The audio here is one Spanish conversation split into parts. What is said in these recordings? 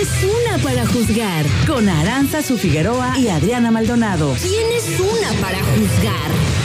es una para juzgar? Con Aranza Su Figueroa y Adriana Maldonado. ¿Quién es una para juzgar?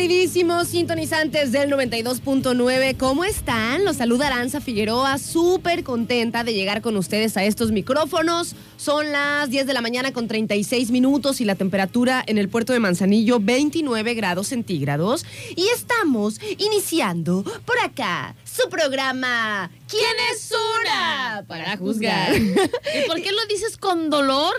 Queridísimos sintonizantes del 92.9. ¿Cómo están? Los saluda Aranza Figueroa, súper contenta de llegar con ustedes a estos micrófonos. Son las 10 de la mañana con 36 minutos y la temperatura en el puerto de Manzanillo 29 grados centígrados. Y estamos iniciando por acá su programa ¿Quién es una? Para juzgar. ¿Y por qué lo dices con dolor?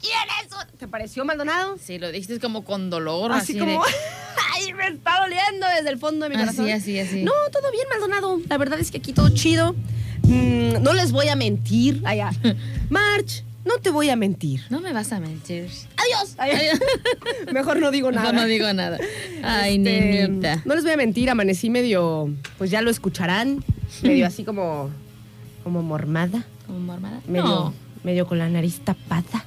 ¿Quién es? ¿Te pareció Maldonado? Sí, lo dijiste como con dolor. Así, Así, como, de- ay, me está doliendo desde el fondo de mi corazón. Así, así, así. No, todo bien, Maldonado. La verdad es que aquí todo chido. Mm, no les voy a mentir. Allá. March, no te voy a mentir. No me vas a mentir. Adiós. Ay, Mejor no digo nada. Mejor no digo nada. Ay, Este, nenita. No les voy a mentir, amanecí medio, pues ya lo escucharán, medio así como, como mormada, ¿Como mormada? medio, No. medio con la nariz tapada.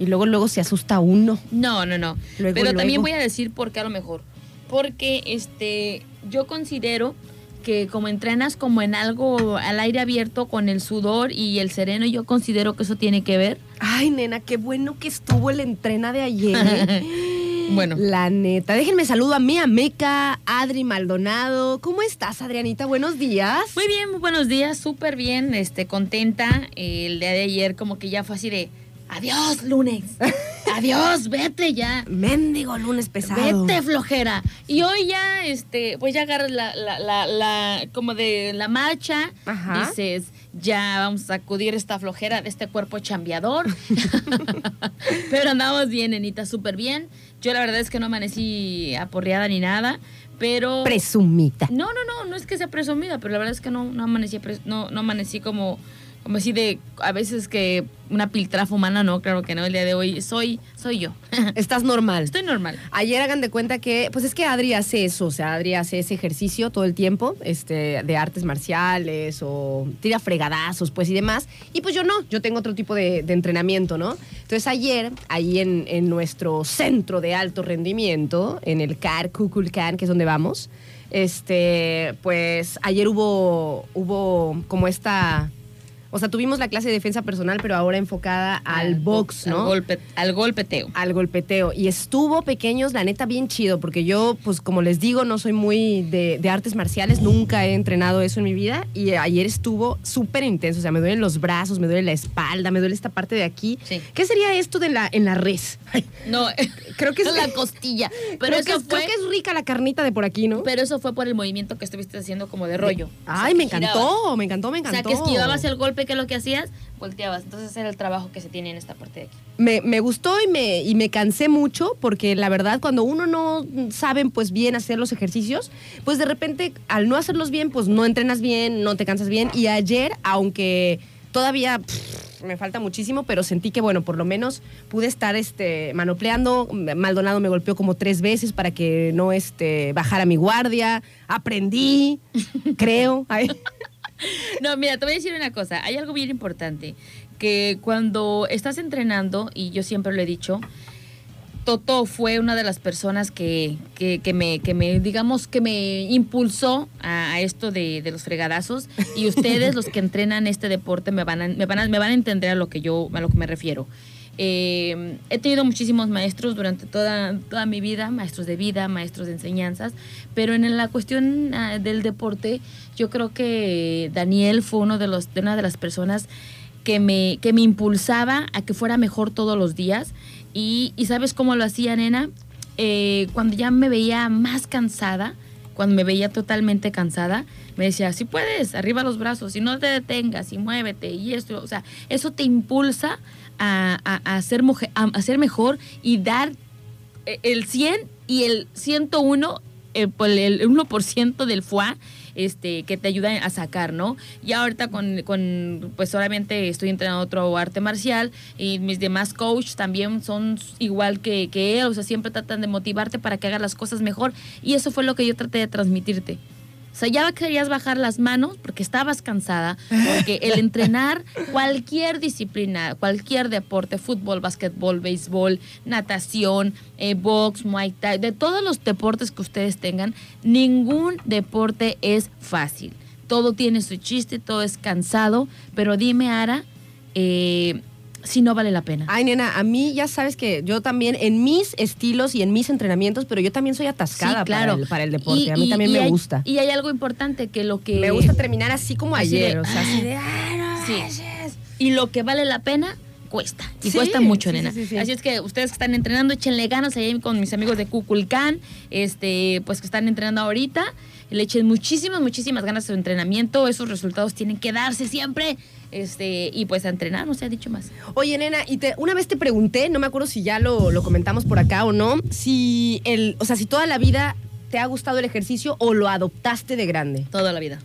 Y luego, luego se asusta uno. No, no, no. Luego, Pero también voy a decir por qué a lo mejor. Porque este, yo considero que como entrenas como en algo al aire abierto con el sudor y el sereno, yo considero que eso tiene que ver. Ay, nena, qué bueno que estuvo el entrena de ayer. ¿eh? Bueno. La neta. Déjenme saludo a mi Meca, Adri Maldonado. ¿Cómo estás, Adrianita? Buenos días. Muy bien, muy buenos días, súper bien, este, contenta. El día de ayer como que ya fue así de, adiós lunes, adiós, vete ya. Mendigo lunes pesado. Vete flojera. Y hoy ya, este, pues ya agarras la, la, la, la- como de la marcha. Ajá. Dices, ya vamos a sacudir esta flojera de este cuerpo chambeador. Pero andamos bien, nenita, súper bien. Yo la verdad es que no amanecí aporreada ni nada, pero... Presumita. No, no, no, no es que sea presumida, pero la verdad es que no, no amanecí, no amanecí como, como así de, a veces que una piltrafa humana, no, claro que no, el día de hoy soy, soy yo. Estás normal. Estoy normal. Ayer hagan de cuenta que, pues es que Adri hace eso, o sea, Adri hace ese ejercicio todo el tiempo, este, de artes marciales o tira fregadazos, pues y demás. Y pues yo no, yo tengo otro tipo de, de entrenamiento, ¿no? Entonces ayer, ahí en, en nuestro centro de alto rendimiento, en el CAR Kukulkan, que es donde vamos, este, pues ayer hubo, hubo como esta. O sea, tuvimos la clase de defensa personal, pero ahora enfocada al box, ¿no? Al, golpe, al golpeteo. al golpeteo. Y estuvo pequeños, la neta, bien chido, porque yo, pues como les digo, no soy muy de, de artes marciales, nunca he entrenado eso en mi vida. Y ayer estuvo súper intenso, o sea, me duelen los brazos, me duele la espalda, me duele esta parte de aquí. Sí. ¿Qué sería esto de la, en la res? No, Creo que es- la costilla. Pero creo, que eso es, fue. creo que es rica la carnita de por aquí, ¿no? Pero eso fue por el movimiento que estuviste haciendo como de rollo. Ay, O sea, me que encantó, me encantó, me O sea, encantó. que esquivabas el golpe, que lo que hacías, volteabas. Entonces era el trabajo que se tiene en esta parte de aquí. me, me gustó y me, y me cansé mucho porque la verdad cuando uno no sabe pues bien hacer los ejercicios, pues de repente al no hacerlos bien pues no entrenas bien, no te cansas bien y ayer aunque todavía pff, me falta muchísimo, pero sentí que bueno, por lo menos pude estar este manopleando, Maldonado me golpeó como tres veces para que no este bajara mi guardia, aprendí, creo. Ay. No, mira, te voy a decir una cosa. Hay algo bien importante. Que cuando estás entrenando, y yo siempre lo he dicho, Toto fue una de las personas que, que, que me, que me, digamos, que me impulsó a, a esto de, de los fregadazos. Y ustedes, los que entrenan este deporte, me van a, me van a, me van a entender a lo que yo, a lo que me refiero. Eh, he tenido muchísimos maestros durante toda, toda mi vida, maestros de vida, maestros de enseñanzas, pero en la cuestión ah, del deporte, yo creo que Daniel fue uno de los, de una de las personas que me, que me impulsaba a que fuera mejor todos los días. Y, y ¿sabes cómo lo hacía, nena? eh, cuando ya me veía más cansada, cuando me veía totalmente cansada, me decía, si puedes, arriba los brazos, y no te detengas, y muévete, y esto, o sea, eso te impulsa a, a, a ser, mejor y dar eh, el 100 y el 101, eh, por el 1% del FUA este, que te ayuda a sacar, ¿no? Y ahorita con, con, pues solamente estoy entrenando otro arte marcial y mis demás coaches también son igual que, que él, o sea, siempre tratan de motivarte para que hagas las cosas mejor y eso fue lo que yo traté de transmitirte. O sea, ya querías bajar las manos porque estabas cansada, porque el entrenar cualquier disciplina, cualquier deporte, fútbol, básquetbol, béisbol, natación, eh, box, muay thai, de todos los deportes que ustedes tengan, ningún deporte es fácil. Todo tiene su chiste, todo es cansado, pero dime, Ara, eh, si no vale la pena. Ay, nena, a mí ya sabes que yo también en mis estilos y en mis entrenamientos, pero yo también soy atascada Sí, claro. para, el, para el deporte. Y- a mí y- también y me hay- gusta. Y hay algo importante que lo que... Me gusta terminar así como Así de, ayer, o sea, así de... ah, "Ay, no Sí. manches". Y lo que vale la pena cuesta. Y Sí, cuesta mucho, sí, nena. sí, sí, sí. Así es que ustedes que están entrenando, échenle ganas ahí con mis amigos de Cuculcán, este, pues que están entrenando ahorita. Le echen muchísimas, muchísimas ganas a su entrenamiento. Esos resultados tienen que darse siempre. Este, y pues a entrenar, no se ha dicho más. Oye, nena, y te, una vez te pregunté, no me acuerdo si ya lo, lo comentamos por acá o no, si el, o sea, si toda la vida te ha gustado el ejercicio o lo adoptaste de grande. Toda la vida.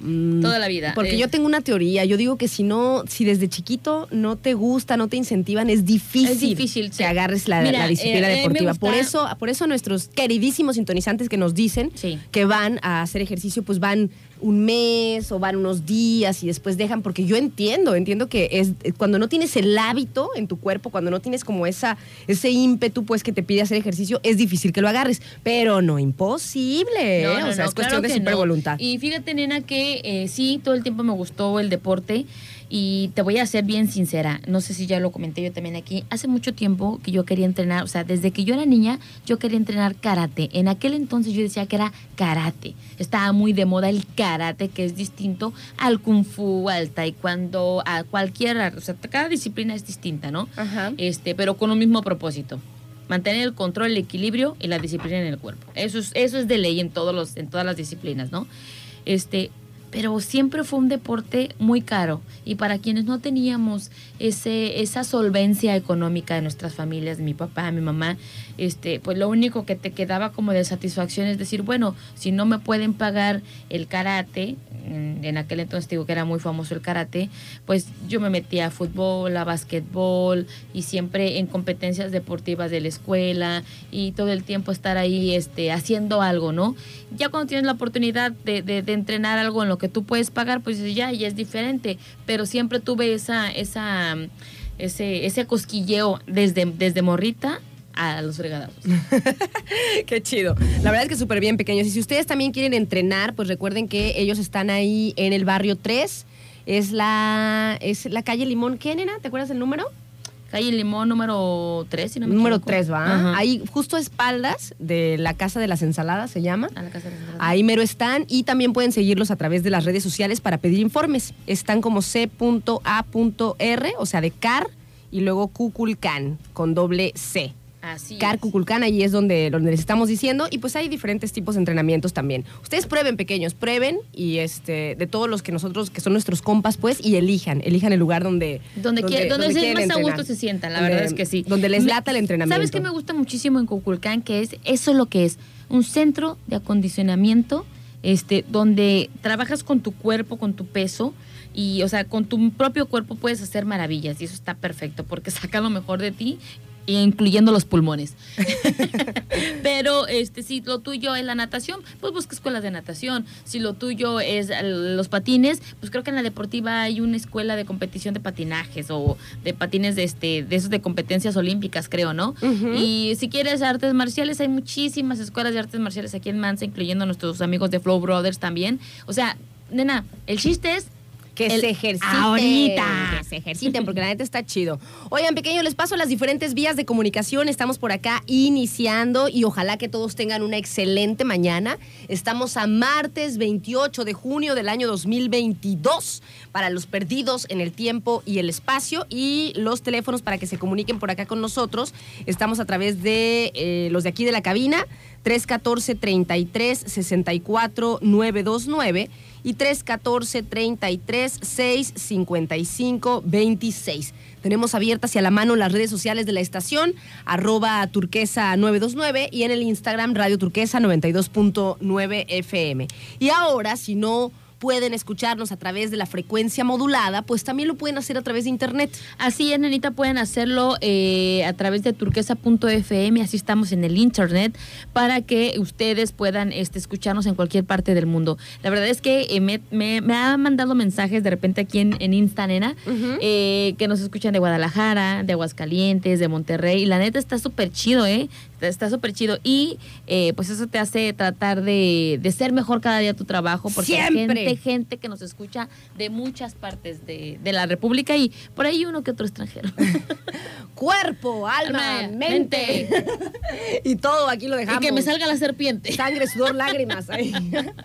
Mm, Toda la vida. Porque Eh, yo tengo una teoría. Yo digo que si no, si desde chiquito no te gusta, no te incentivan, es difícil, Es difícil, sí. que agarres la, Mira, la disciplina eh, eh, deportiva. Por eso, por eso nuestros queridísimos sintonizantes que nos dicen Sí. que van a hacer ejercicio, pues van un mes o van unos días y después dejan, porque yo entiendo, entiendo que es cuando no tienes el hábito en tu cuerpo, cuando no tienes como esa, ese ímpetu pues que te pide hacer ejercicio, es difícil que lo agarres, pero no imposible, ¿eh? No, no, o sea, no, es cuestión claro de super voluntad. Y fíjate, nena, que eh, sí, todo el tiempo me gustó el deporte. Y te voy a ser bien sincera, no sé si ya lo comenté yo también aquí, hace mucho tiempo que yo quería entrenar, o sea, desde que yo era niña, yo quería entrenar karate. En aquel entonces yo decía que era karate. Estaba muy de moda el karate, que es distinto al kung fu, al taekwondo, a cualquier, o sea, cada disciplina es distinta, ¿no? Ajá. este, pero con un mismo propósito. Mantener el control, el equilibrio y la disciplina en el cuerpo. Eso es, eso es de ley en, todos los, en todas las disciplinas, ¿no? Este, pero siempre fue un deporte muy caro. Y para quienes no teníamos ese, esa solvencia económica de nuestras familias, mi papá, mi mamá, este, pues lo único que te quedaba como de satisfacción es decir, bueno, si no me pueden pagar el karate, en aquel entonces digo que era muy famoso el karate, pues yo me metía a fútbol, a básquetbol y siempre en competencias deportivas de la escuela y todo el tiempo estar ahí este, haciendo algo, ¿no? Ya cuando tienes la oportunidad de, de- de entrenar algo en lo que tú puedes pagar, pues ya, ya es diferente, pero siempre tuve esa, esa, ese, ese cosquilleo desde, desde morrita a los fregadazos. Qué chido. La verdad es que súper bien, pequeños. Y si ustedes también quieren entrenar, pues recuerden que ellos están ahí en el barrio 3. Es la, es la calle Limón. ¿Qué, nena? ¿Te acuerdas el número? Calle Limón número 3, si no me número equivoco. 3, ¿va? Ajá. Ahí justo a espaldas de la Casa de las Ensaladas, se llama. A la casa de las Ahí mero están y también pueden seguirlos a través de las redes sociales para pedir informes. Están como c.a.r, o sea, de car, y luego Cuculcán, con doble C. Así Car es. Cuculcán, ahí es donde, donde les estamos diciendo. Y pues hay diferentes tipos de entrenamientos también. Ustedes prueben, pequeños, prueben. Y este, de todos los que nosotros, que son nuestros compas, pues, y elijan. Elijan el lugar donde. Donde, donde, se- quieren más a gusto se sientan, la Donde- verdad es que sí. Donde les lata el entrenamiento. ¿Sabes qué me gusta muchísimo en Cuculcán? Que es, eso es lo que es, un centro de acondicionamiento, este, donde trabajas con tu cuerpo, con tu peso, y, o sea, con tu propio cuerpo puedes hacer maravillas, y eso está perfecto, porque saca lo mejor de ti, incluyendo los pulmones. Pero este si lo tuyo es la natación, pues busca escuelas de natación. Si lo tuyo es los patines, pues creo que en la deportiva hay una escuela de competición de patinajes o de patines de este de esos de competencias olímpicas, creo, ¿no? Y si quieres artes marciales, hay muchísimas escuelas de artes marciales aquí en Mansa, incluyendo nuestros amigos de Flow Brothers también. O sea, nena, el chiste es Que El- se ejerciten. ahorita. Que se ejerciten, porque la neta está chido. Oigan, pequeño, les paso las diferentes vías de comunicación. Estamos por acá iniciando y ojalá que todos tengan una excelente mañana. Estamos a martes 28 de junio del año 2022 para los perdidos en el tiempo y el espacio y los teléfonos para que se comuniquen por acá con nosotros. Estamos a través de eh, los de aquí de la cabina, 314 33 64 929 y 314-33-655-26. Tenemos abiertas y a la mano las redes sociales de la estación, arroba turquesa 929 y en el Instagram Radio Turquesa 92.9 FM. Y ahora, si no pueden escucharnos a través de la frecuencia modulada, pues también lo pueden hacer a través de internet. Así es, nenita, pueden hacerlo eh, a través de turquesa.fm, así estamos en el internet, para que ustedes puedan este, escucharnos en cualquier parte del mundo. La verdad es que eh, me, me, me ha mandado mensajes de repente aquí en, en Insta, nena, eh, que nos escuchan de Guadalajara, de Aguascalientes, de Monterrey, y la neta está súper chido, ¿eh? Está- súper chido. Y eh, pues eso te hace tratar de, de ser mejor cada día tu trabajo, porque hay Siempre. gente, gente que nos escucha de muchas partes de, de la República y por ahí uno que otro extranjero. Cuerpo, alma, Alma, mente. y todo aquí lo y dejamos. que me salga la serpiente. Sangre, sudor, lágrimas. ahí.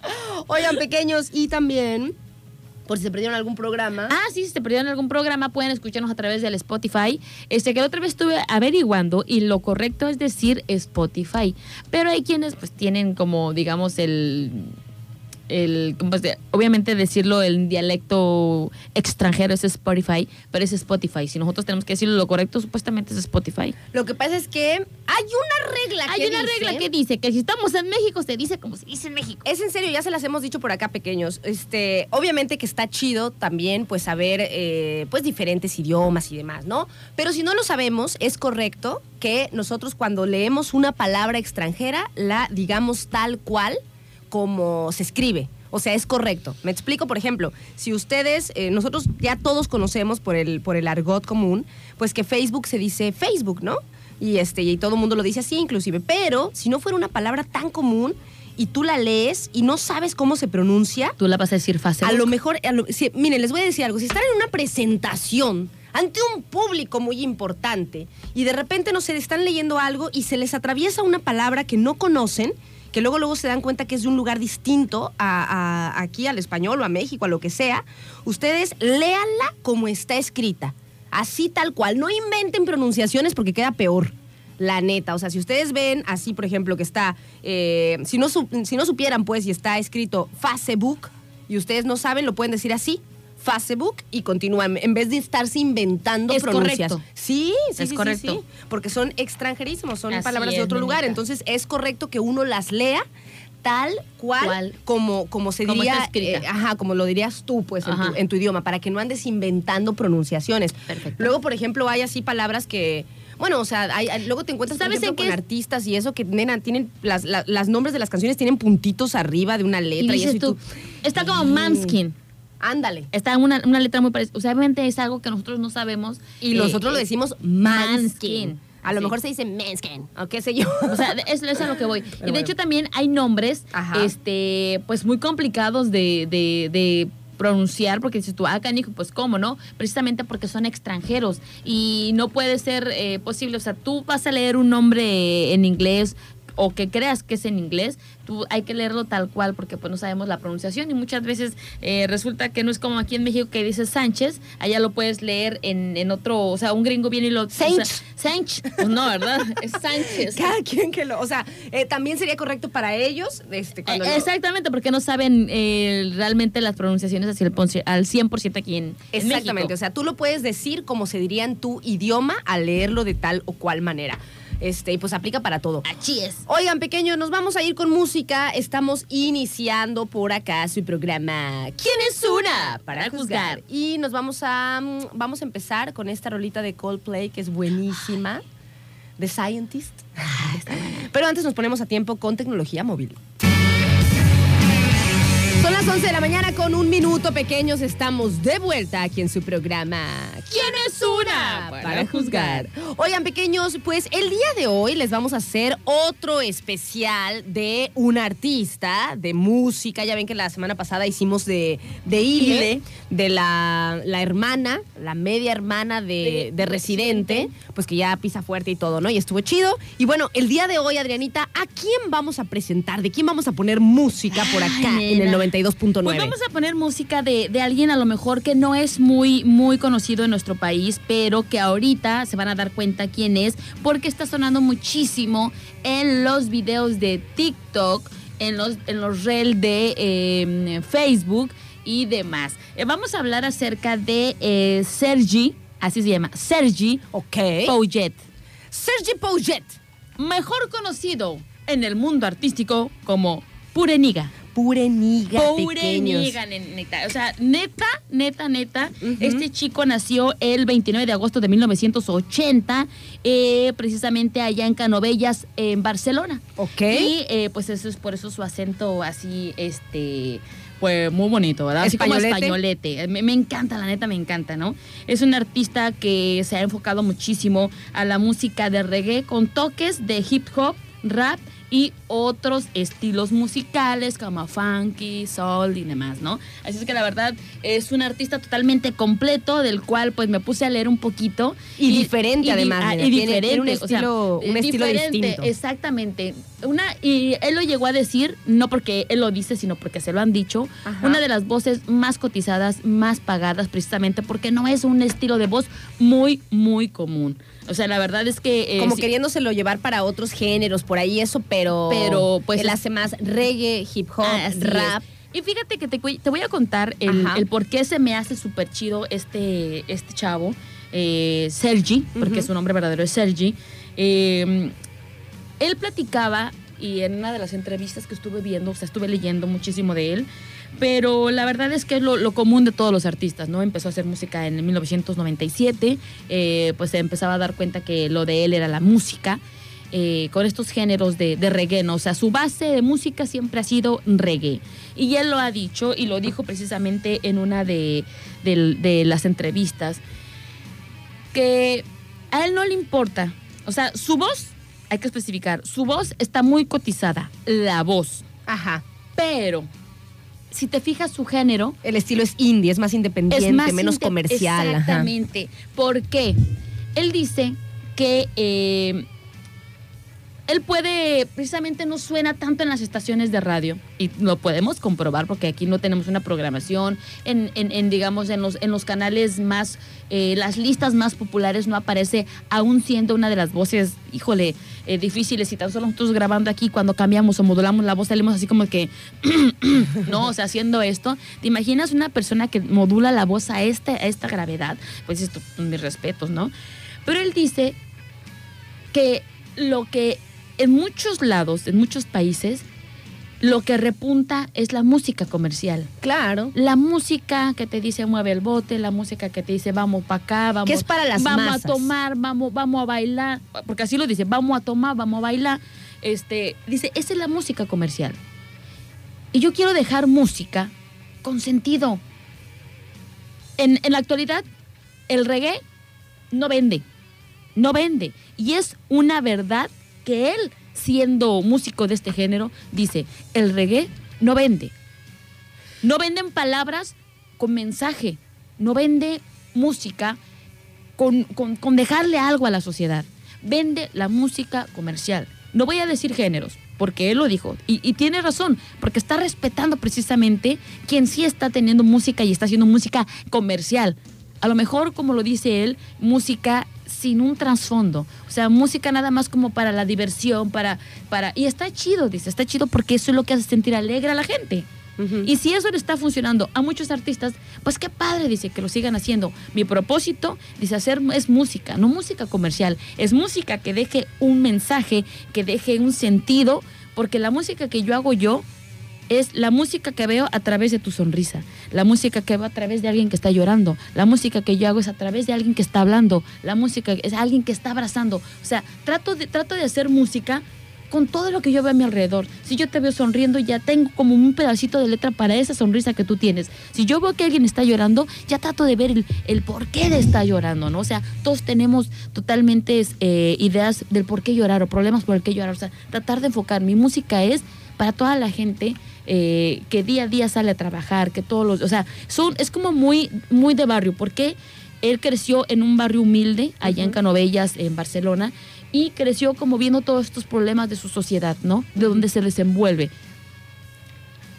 Oigan, pequeños, y también, por si se perdieron algún programa. Ah, sí, si se perdieron algún programa, pueden escucharnos a través del Spotify. Este que la otra vez estuve averiguando y lo correcto es decir Spotify. Pero hay quienes pues tienen como, digamos, el el, obviamente decirlo en dialecto extranjero es Spotify, pero es Spotify. Si nosotros tenemos que decirlo lo correcto, supuestamente es Spotify. Lo que pasa es que hay una regla Hay que una dice- regla que dice que si estamos en México se dice como se dice en México. Es en serio, ya se las hemos dicho por acá, pequeños. Este, obviamente que está chido también, pues, saber, eh, pues, diferentes idiomas y demás, ¿no? Pero si no lo sabemos, es correcto que nosotros cuando leemos una palabra extranjera, la digamos tal cual como se escribe. O sea, es correcto. Me explico, por ejemplo, si ustedes, eh, nosotros ya todos conocemos por el, por el argot común, pues que Facebook se dice Facebook, ¿no? Y, este, y todo el mundo lo dice así, inclusive. Pero si no fuera una palabra tan común y tú la lees y no sabes cómo se pronuncia, Tú la vas a decir fácil. a lo mejor, a lo- si- miren, les voy a decir algo. Si están en una presentación ante un público muy importante y de repente, no sé, están leyendo algo y se les atraviesa una palabra que no conocen, que luego luego se dan cuenta que es de un lugar distinto a, aquí al español o a México, a lo que sea, ustedes léanla como está escrita, así tal cual. No inventen pronunciaciones porque queda peor. La neta, o sea, si ustedes ven así, por ejemplo, que está, eh, si, no si no supieran, pues, y está escrito Facebook, y ustedes no saben, lo pueden decir así, Facebook, y continúan, en vez de estarse inventando Es pronuncias. correcto. Sí, sí, Es sí, correcto. sí, porque son extranjerísimos, son Así palabras de otro lugar, entonces es correcto que uno las lea tal cual, como, como se Como diría, eh, ajá, como lo dirías tú, pues, en tu, en tu idioma, para que no andes inventando pronunciaciones. Perfecto. Luego, por ejemplo, hay así palabras que, bueno, o sea, hay- hay- luego te encuentras por ¿Sabes ejemplo, en qué con es? artistas y eso que, nena, tienen, las, la- las nombres de las canciones tienen puntitos arriba de una letra y, eso, y tú, tú, está como Mm. Ándale. Está una, una letra muy parecida. O sea, obviamente es algo que nosotros no sabemos. Y Eh, nosotros lo decimos manskin. A lo Sí. mejor se dice manskin, o qué sé yo. O sea, es, es a lo que voy. y de bueno. hecho también hay nombres, Ajá. este, pues muy complicados de, de- de pronunciar, porque dices tú, ah, canijo, pues cómo, ¿no? Precisamente porque son extranjeros y no puede ser eh, posible. O sea, tú vas a leer un nombre en inglés o que creas que es en inglés, tú hay que leerlo tal cual porque pues no sabemos la pronunciación y muchas veces eh, resulta que no es como aquí en México que dice Sánchez, allá lo puedes leer en, en otro, o sea, un gringo viene y lo... o sea, Sánchez. Sánchez, pues no, ¿verdad? Es Sánchez. Cada quien que lo. O sea, eh, también sería correcto para ellos. Este, cuando Eh, lo- Exactamente, porque no saben eh, realmente las pronunciaciones hacia el al 100% aquí en, en Exactamente. México. O sea, tú lo puedes decir como se diría en tu idioma al leerlo de tal o cual manera. Este, y pues aplica para todo. Así es. Oigan, pequeño, nos vamos a ir con música. Estamos iniciando por acá su programa ¿Quién es una? Para juzgar. Y nos vamos a mm, vamos a empezar con esta rolita de Coldplay que es buenísima. The Scientist. Pero antes nos ponemos a tiempo con tecnología móvil. Son las 11 de la mañana con un minuto pequeños. Estamos de vuelta aquí en su programa ¿Quién es una? Para juzgar. Oigan, pequeños, pues el día de hoy les vamos a hacer otro especial de un artista de música. Ya ven que la semana pasada hicimos de, de Ile, Ile. de la, la hermana, la media hermana de, De- de Residente, pues que ya pisa fuerte y todo, ¿no? Y estuvo chido. Y bueno, el día de hoy, Adrianita, ¿a quién vamos a presentar? ¿De quién vamos a poner música por acá Ay, en el nena. 92.9? Pues vamos a poner música de, de alguien a lo mejor que no es muy, muy conocido en nuestro país, pero que ahorita se van a dar cuenta quién es, porque está sonando muchísimo en los videos de TikTok, en los, en los reels de eh, Facebook y demás. Eh, vamos a hablar acerca de eh, Sergi, así se llama, Sergi Ok. Pouget, Sergi Pouget. mejor conocido en el mundo artístico como Pureniga. Pure niga, Pobre pequeños. niga, ne- neta. O sea, neta, neta, neta. Este chico nació el 29 de agosto de 1980, eh, precisamente allá en Canovellas, en Barcelona. Ok. Y eh, pues eso es por eso su acento así, este. Pues muy bonito, ¿verdad? Así como Españolete. españolete. Me, me encanta, la neta me encanta, ¿no? Es un artista que se ha enfocado muchísimo a la música de reggae con toques de hip hop, rap y otros estilos musicales como funky, soul y demás, ¿no? Así es que la verdad es un artista totalmente completo del cual pues me puse a leer un poquito. Y diferente, di- además, ah, y tiene- diferente. tiene un o sea, estilo- un eh, estilo diferente, distinto. Exactamente. Una, y él lo llegó a decir, no porque él lo dice, sino porque se lo han dicho, Ajá. una de las voces más cotizadas, más pagadas, precisamente porque no es un estilo de voz muy, muy común. O sea, la verdad es que... eh, Como sí- queriéndoselo llevar para otros géneros, por ahí eso, pero. Pero, pues, Él hace más reggae, hip hop, es. rap. Y fíjate que te, te voy a contar el, el por qué se me hace súper chido este, este chavo, eh, Sergi, porque su nombre verdadero es Sergi. Eh, él platicaba, y en una de las entrevistas que estuve viendo, o sea, estuve leyendo muchísimo de él, pero la verdad es que es lo, lo común de todos los artistas, ¿no? Empezó a hacer música en 1997, eh, pues se empezaba a dar cuenta que lo de él era la música, eh, con estos géneros de, reggae, ¿no? O sea, su base de música siempre ha sido reggae. Y él lo ha dicho, y lo dijo precisamente en una de, de las entrevistas, que a él no le importa. O sea, su voz, hay que especificar, su voz está muy cotizada, la voz. Ajá. Pero, si te fijas su género, El estilo es indie, es más independiente, es más menos comercial. ajá. Exactamente. ¿Por qué? Él dice que eh, él puede, precisamente no suena tanto en las estaciones de radio. Y lo podemos comprobar porque aquí no tenemos una programación. En, en- en, digamos, en los, en los canales más, eh, las listas más populares no aparece, aún siendo una de las voces, híjole, eh, difíciles. Y tan solo nosotros grabando aquí, cuando cambiamos o modulamos la voz, salimos así como que, no, o sea, haciendo esto. ¿Te imaginas una persona que modula la voz a, este, a esta gravedad? Pues esto, mis respetos, ¿no? Pero él dice que lo que en muchos lados, en muchos países, lo que repunta es la música comercial. Claro. La música que te dice mueve el bote, la música que te dice vamos para acá, vamos, Que es para las vamos masas. a tomar, vamos, vamos a bailar, porque así lo dice, vamos a tomar, vamos a bailar. Este, dice, esa es la música comercial. Y yo quiero dejar música con sentido. En, en la actualidad, el reggae no vende. No vende. Y es una verdad que él, siendo músico de este género, dice, el reggae no vende. No venden palabras con mensaje. No vende música con, con- con dejarle algo a la sociedad. Vende la música comercial. No voy a decir géneros, porque él lo dijo. Y, y tiene razón, porque está respetando precisamente quien sí está teniendo música y está haciendo música comercial. A lo mejor, como lo dice él, música sin un trasfondo. O sea, música nada más como para la diversión, para, para. Y está chido, dice, está chido porque eso es lo que hace sentir alegre a la gente. Y si eso le está funcionando a muchos artistas, pues qué padre, dice, que lo sigan haciendo. Mi propósito, dice, hacer es música, no música comercial. Es música que deje un mensaje, que deje un sentido, porque la música que yo hago yo es la música que veo a través de tu sonrisa, la música que veo a través de alguien que está llorando, la música que yo hago es a través de alguien que está hablando, la música es alguien que está abrazando. O sea, trato de, trato de hacer música con todo lo que yo veo a mi alrededor. Si yo te veo sonriendo, ya tengo como un pedacito de letra para esa sonrisa que tú tienes. Si yo veo que alguien está llorando, ya trato de ver el, el por qué de estar llorando, ¿no? O sea, todos tenemos totalmente eh, ideas del por qué llorar o problemas por el qué llorar. O sea, tratar de enfocar. Mi música es para toda la gente eh, que día a día sale a trabajar, que todos los, o sea, son, es como muy, muy de barrio, porque él creció en un barrio humilde, allá en Canovellas, en Barcelona, y creció como viendo todos estos problemas de su sociedad, ¿no? De donde se desenvuelve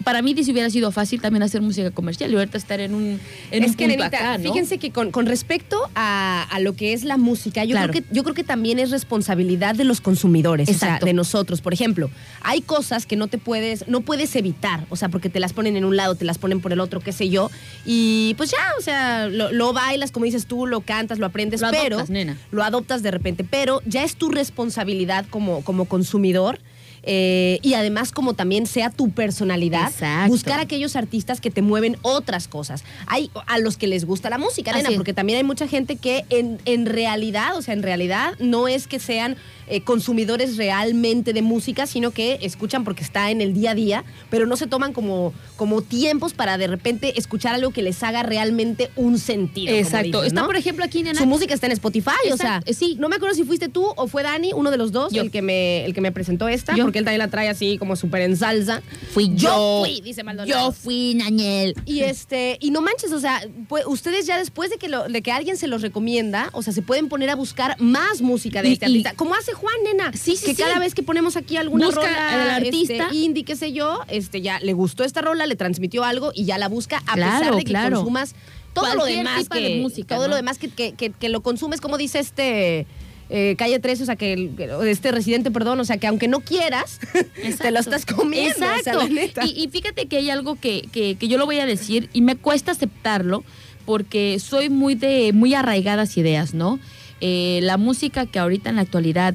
para mí si hubiera sido fácil también hacer música comercial y ahorita estar en un en es un que punto Nenita, acá, ¿no? fíjense que con, con respecto a, a lo que es la música, yo, Claro. creo que, yo creo que también es responsabilidad de los consumidores, o sea, Exacto. de nosotros. Por ejemplo, hay cosas que no te puedes, no puedes evitar, o sea, porque te las ponen en un lado, te las ponen por el otro, qué sé yo, y pues ya, o sea, lo, lo bailas, como dices tú, lo cantas, lo aprendes, Lo pero adoptas, nena. lo adoptas de repente, pero ya es tu responsabilidad como, como consumidor. Eh, y además como también sea tu personalidad, Exacto. buscar aquellos artistas que te mueven otras cosas. Hay a los que les gusta la música, nena, porque también hay mucha gente que en, en realidad, o sea, en realidad no es que sean eh, consumidores realmente de música, sino que escuchan porque está en el día a día, pero no se toman como, como tiempos para de repente escuchar algo que les haga realmente un sentido. Exacto. dices, Está, ¿no? por ejemplo, aquí en Su música está en Spotify, o sea, sí. no me acuerdo si fuiste tú o fue Dani, uno de los dos, Yo. el que me el que me presentó esta, Yo. porque él también la trae así como súper en salsa. Fui yo. fui, dice Maldonado. Yo fui, Nañel. Y este, y no manches, o sea, pues, ustedes ya después de que lo, de que alguien se los recomienda, o sea, se pueden poner a buscar más música de Y- este artista. Como hace Juan, nena. Sí, sí, Que sí. cada vez que ponemos aquí alguna Busca rola al artista. este, indie, qué sé yo, este ya le gustó esta rola, le transmitió algo y ya la busca a Claro, pesar de que claro. consumas todo lo demás que de música, todo ¿no? lo demás que, que- que- que lo consumes, como dice este eh, Calle 13, o sea, que el- este residente, perdón, o sea, que aunque no quieras, te lo Exacto. estás comiendo. o sea, Exacto. la neta. y, y fíjate que hay algo que, que- que yo lo voy a decir y me cuesta aceptarlo porque soy muy de muy arraigadas ideas, ¿no? Eh, la música que ahorita en la actualidad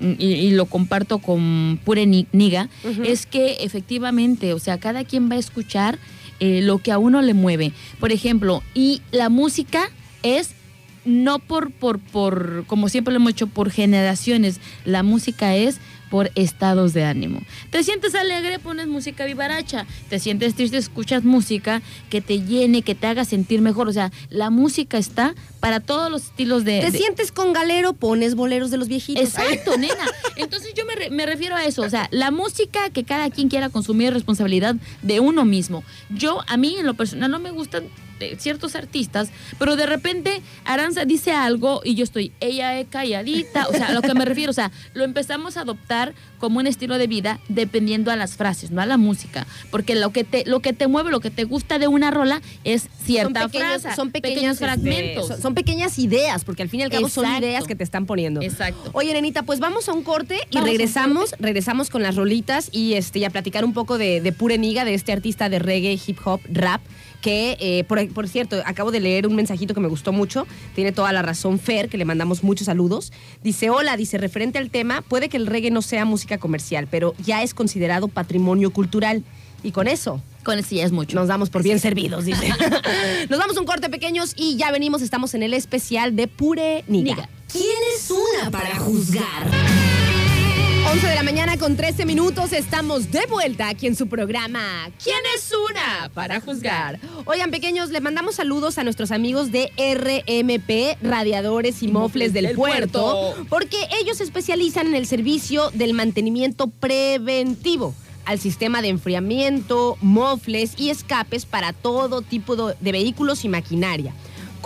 y, y lo comparto con Pure Ni- Niga, es que efectivamente, o sea, cada quien va a escuchar eh, lo que a uno le mueve. Por ejemplo, y la música es no por, por, por, como siempre lo hemos hecho, por generaciones. La música es por estados de ánimo. Te sientes alegre, pones música vivaracha. Te sientes triste, escuchas música que te llene, que te haga sentir mejor. O sea, la música está para todos los estilos de... Te de- sientes con galero, pones boleros de los viejitos. Exacto, nena. Entonces yo me, re- me refiero a eso. O sea, la música que cada quien quiera consumir es responsabilidad de uno mismo. Yo, a mí en lo personal no me gustan ciertos artistas, pero de repente Aranza dice algo y yo estoy, ella es calladita. O sea, a lo que me refiero, o sea, lo empezamos a adoptar como un estilo de vida dependiendo a las frases, no a la música. Porque lo que te, lo que te mueve, lo que te gusta de una rola es cierta son pequeños, frase, son pequeños este, fragmentos. son, son pequeñas ideas, porque al fin y al cabo son ideas que te están poniendo. Exacto. Oye, Nenita, pues vamos a un corte y Vamos regresamos, regresamos con las rolitas y este y a platicar un poco de, de Pure Niga, de este artista de reggae, hip hop, rap, que eh, por, por cierto, acabo de leer un mensajito que me gustó mucho. Tiene toda la razón Fer, que le mandamos muchos saludos. Dice, hola, dice, referente al tema, puede que el reggae no sea música comercial, pero ya es considerado patrimonio cultural. Y con eso, Con eso ya es mucho. nos damos por bien servidos, dice. Nos damos un corte pequeños y ya venimos, estamos en el especial de Pure Niga. Niga. ¿Quién es una para juzgar? 11 de la mañana con 13 minutos, estamos de vuelta aquí en su programa. ¿Quién es una para juzgar? Oigan, pequeños, le mandamos saludos a nuestros amigos de RMP, Radiadores y Mofles del, puerto, porque ellos se especializan en el servicio del mantenimiento preventivo al sistema de enfriamiento, mofles y escapes para todo tipo de vehículos y maquinaria.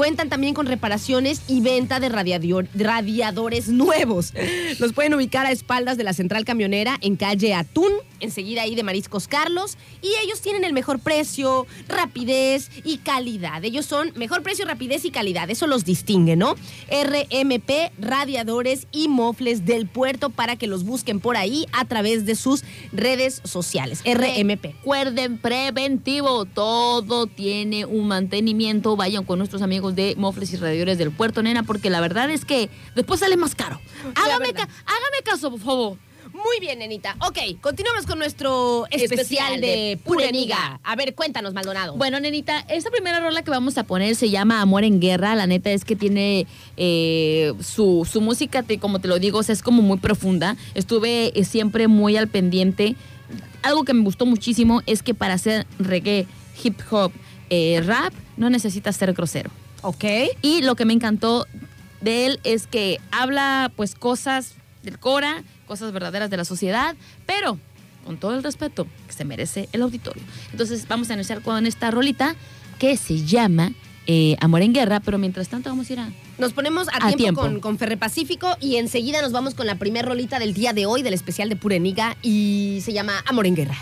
Cuentan también con reparaciones y venta de radiador- radiadores nuevos. Los pueden ubicar a espaldas de la central camionera en calle Atún, enseguida ahí de Mariscos Carlos. Y ellos tienen el mejor precio, rapidez y calidad. Ellos son mejor precio, rapidez y calidad. Eso los distingue, ¿no? RMP, radiadores y mofles del puerto para que los busquen por ahí a través de sus redes sociales. RMP. Recuerden, preventivo, todo tiene un mantenimiento. Vayan con nuestros amigos de Mofles y Radiadores del Puerto, nena, porque la verdad es que después sale más caro. Hágame, ca- hágame caso, por favor. Muy bien, nenita. Ok, continuamos con nuestro especial, Especial de de Pureniga. Pureniga. A ver, cuéntanos, Maldonado. Bueno, nenita, esta primera rola que vamos a poner se llama Amor en Guerra. La neta es que tiene eh, su, su música, te- como te lo digo, o sea, es como muy profunda. Estuve eh, siempre muy al pendiente. Algo que me gustó muchísimo es que para hacer reggae, hip hop, eh, rap, no necesitas ser grosero. ok. Y lo que me encantó de él es que habla pues cosas del Cora, cosas verdaderas de la sociedad, pero con todo el respeto que se merece el auditorio. Entonces vamos a iniciar con esta rolita que se llama eh, Amor en Guerra, pero mientras tanto vamos a ir a... Nos ponemos a, A tiempo, tiempo. Con, con Ferre Pacífico y enseguida nos vamos con la primer rolita del día de hoy del especial de Pureniga y se llama Amor en Guerra.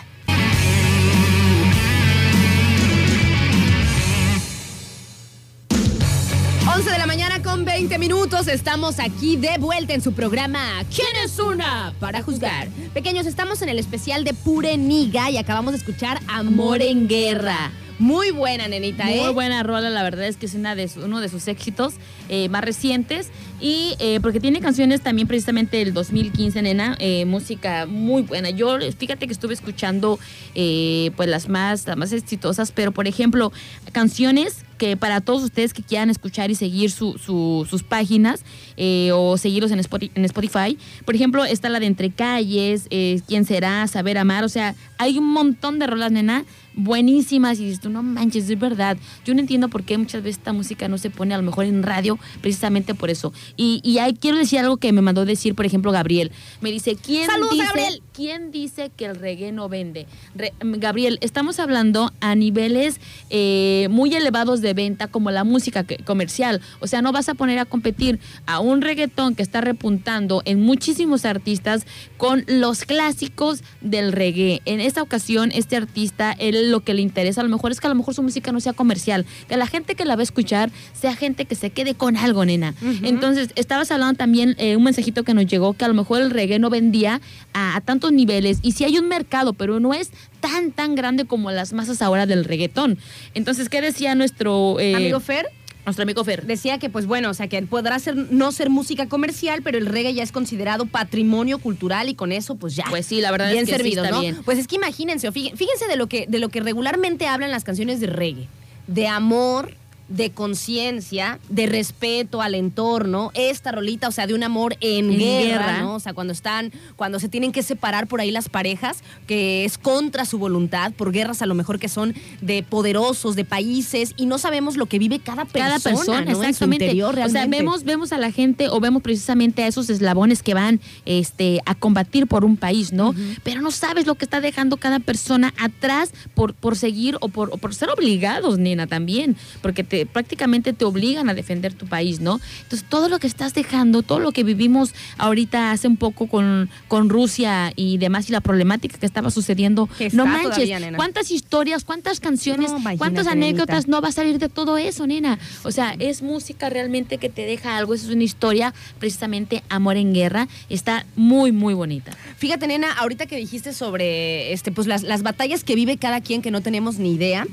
Once de la mañana con 20 minutos. Estamos aquí de vuelta en su programa ¿Quién es una? Para juzgar. Pequeños, estamos en el especial de Pureniga y acabamos de escuchar Amor en Guerra. Muy buena, nenita, ¿eh? Muy buena rola, la verdad es que es una de su- uno de sus éxitos eh, más recientes y eh, porque tiene canciones también precisamente del 2015, nena, eh, música muy buena. Yo, fíjate que estuve escuchando eh, pues las más, las más exitosas, pero por ejemplo, canciones que para todos ustedes que quieran escuchar y seguir su- su- sus páginas eh, o seguirlos en Spotify, por ejemplo, está la de Entre Calles, eh, ¿Quién será? Saber Amar, o sea, hay un montón de rolas, nena, buenísimas y dices tú, no manches, es verdad. Yo no entiendo por qué muchas veces esta música no se pone a lo mejor en radio precisamente por eso. Y, y ahí quiero decir algo que me mandó decir, por ejemplo, Gabriel. Me dice, ¿quién Saludos, dice, Gabriel. ¿quién dice que el reggae no vende? Re- Gabriel, estamos hablando a niveles eh, muy elevados de venta como la música que- comercial. O sea, no vas a poner a competir a un reggaetón que está repuntando en muchísimos artistas con los clásicos del reggae. En esta ocasión, este artista, él lo que le interesa a lo mejor es que a lo mejor su música no sea comercial, que la gente que la va a escuchar sea gente que se quede con algo, nena. Entonces, estabas hablando también eh, un mensajito que nos llegó que a lo mejor el reggae no vendía a, a tantos niveles y sí hay un mercado, pero no es tan, tan grande como las masas ahora del reggaetón. Entonces, ¿qué decía nuestro eh, Amigo Fer, nuestro amigo Fer? decía que pues bueno, o sea, que podrá ser no ser música comercial, pero el reggae ya es considerado patrimonio cultural y con eso pues ya. Pues sí, la verdad bien es que sí servido, está ¿no? bien. Pues es que imagínense, fíjense de lo que de lo que regularmente hablan las canciones de reggae, de amor, de conciencia, de respeto al entorno, esta rolita, o sea, de un amor en, En guerra, guerra. ¿no? O sea, cuando están, cuando se tienen que separar por ahí las parejas, que es contra su voluntad, por guerras a lo mejor que son de poderosos, de países, y no sabemos lo que vive cada persona, cada persona, ¿no? En su exactamente. interior, o sea, vemos, vemos a la gente o vemos precisamente a esos eslabones que van este, a combatir por un país, ¿no? Pero no sabes lo que está dejando cada persona atrás por, por seguir o por, o por ser obligados, nena, también, porque te, prácticamente te obligan a defender tu país, ¿no? Entonces, todo lo que estás dejando, todo lo que vivimos ahorita hace un poco con, con Rusia y demás y la problemática que estaba sucediendo, Que no manches, todavía, cuántas historias, cuántas canciones, No, cuántas nenita. anécdotas no va a salir de todo eso, nena. O sea, es música realmente que te deja algo. Es una historia, precisamente Amor en Guerra. Está muy, muy bonita. Fíjate, nena, ahorita que dijiste sobre este, pues las, las batallas que vive cada quien que no tenemos ni idea.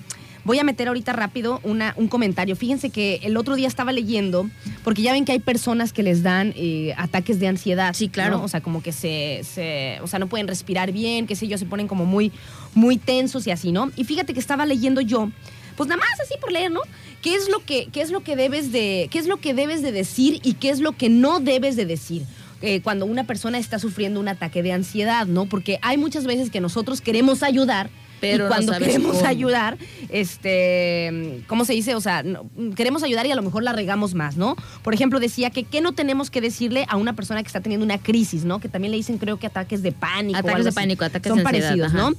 Voy a meter ahorita rápido una, un comentario. Fíjense que el otro día estaba leyendo, porque ya ven que hay personas que les dan eh, ataques de ansiedad. Sí, claro. ¿no? O sea, como que se, se- o sea, no pueden respirar bien, qué sé yo, se ponen como muy, muy tensos y así, ¿no? Y fíjate que estaba leyendo yo, pues nada más así por leer, ¿no? ¿Qué es lo que, qué es lo que debes de, qué es lo que debes de decir y qué es lo que no debes de decir? eh, cuando una persona está sufriendo un ataque de ansiedad, ¿no? Porque hay muchas veces que nosotros queremos ayudar, Pero y cuando queremos cómo. ayudar, este, ¿cómo se dice? O sea, no- queremos ayudar y a lo mejor la regamos más, ¿no? Por ejemplo, decía que qué no tenemos que decirle a una persona que está teniendo una crisis, ¿no? Que también le dicen, creo que ataques de pánico. o Ataques algo de así. pánico, ataques Son de parecidos. ¿no?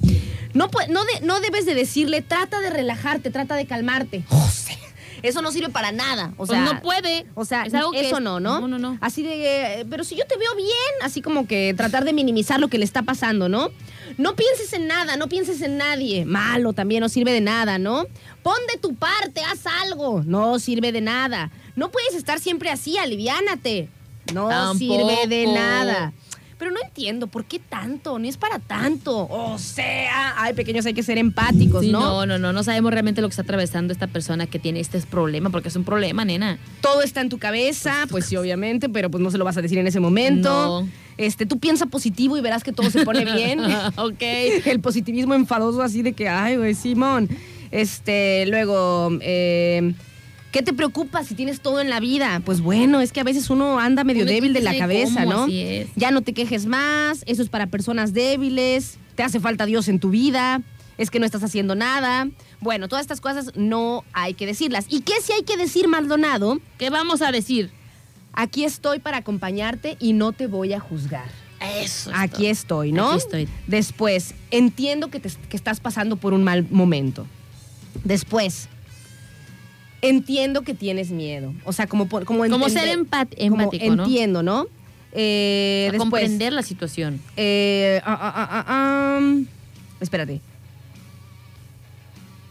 No, no, de- no debes de decirle, trata de relajarte, trata de calmarte. José, eso no sirve para nada. O Pues sea, no puede. o sea, Es algo que eso es- no, ¿no? no, no, no. Así de, eh, pero si yo te veo bien, así como que tratar de minimizar lo que le está pasando, ¿no? No pienses en nada, no pienses en nadie. Malo también, no sirve de nada, ¿no? Pon de tu parte, haz algo. No sirve de nada. No puedes estar siempre así, aliviánate. No Tampoco. sirve de nada. Pero no entiendo, ¿por qué tanto? Ni es para tanto. O sea, ay, pequeños, hay que ser empáticos, Sí, ¿no? no, no, no, no sabemos realmente lo que está atravesando esta persona que tiene este problema, porque es un problema, nena. Todo está en tu cabeza, pues sí, obviamente, pero pues no se lo vas a decir en ese momento. No. Este, tú piensa positivo y verás que todo se pone bien. ok. El positivismo enfadoso así de que, ay, güey, Simón. Este, luego, eh, ¿qué te preocupa si tienes todo en la vida? Pues bueno, es que a veces uno anda medio Uno débil de la cabeza, cómo, ¿no? así es. Ya no te quejes más, eso es para personas débiles, te hace falta Dios en tu vida, es que no estás haciendo nada. Bueno, todas estas cosas no hay que decirlas. ¿Y qué sí hay que decir, Maldonado? ¿Qué vamos a decir? Aquí estoy para acompañarte y no te voy a juzgar. Eso. es Aquí todo. estoy, ¿no? Aquí estoy. Después, entiendo que, te- que estás pasando por un mal momento. Después, entiendo que tienes miedo. O sea, como, por- como Como entender- ser empat- como empático, ¿no? Entiendo, ¿no? Eh, después, comprender la situación. eh, ah, ah, ah, ah, um, espérate.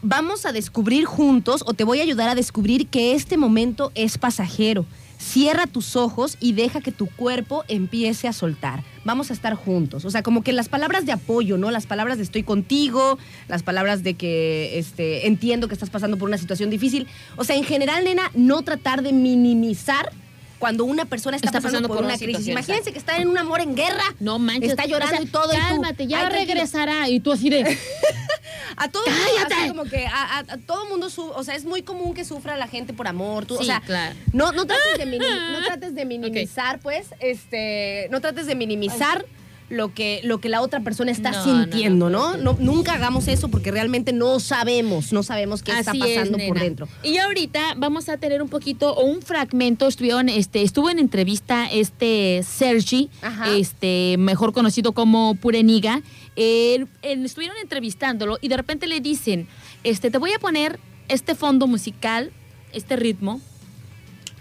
Vamos a descubrir juntos, o te voy a ayudar a descubrir que este momento es pasajero. Cierra tus ojos y deja que tu cuerpo empiece a soltar. Vamos a estar juntos. O sea, como que las palabras de apoyo, ¿no? Las palabras de estoy contigo, las palabras de que este, entiendo que estás pasando por una situación difícil. O sea, en general, nena, no tratar de minimizar cuando una persona está, Está pasando, pasando por, por una una crisis. Imagínense que está en un amor en guerra. No manches. Está llorando O sea, y todo. y tú, Cálmate, ya regresará. Y tú así de. A todo así como que a, a- a todo mundo, su- o sea, es muy común que sufra la gente por amor. tú- o Sí, sea, claro. no, no trates de, mini- no trates de minimizar, pues, este, no trates de minimizar lo que, lo que la otra persona está No, sintiendo, no, ¿no? No, Nunca hagamos eso porque realmente no sabemos, no sabemos qué está es, pasando por dentro. Y ahorita vamos a tener un poquito o un fragmento. Estuvieron, este, estuvo en entrevista este Sergi, Ajá. este, mejor conocido como Pureniga. Estuvieron entrevistándolo y de repente le dicen, este, te voy a poner este fondo musical, este ritmo.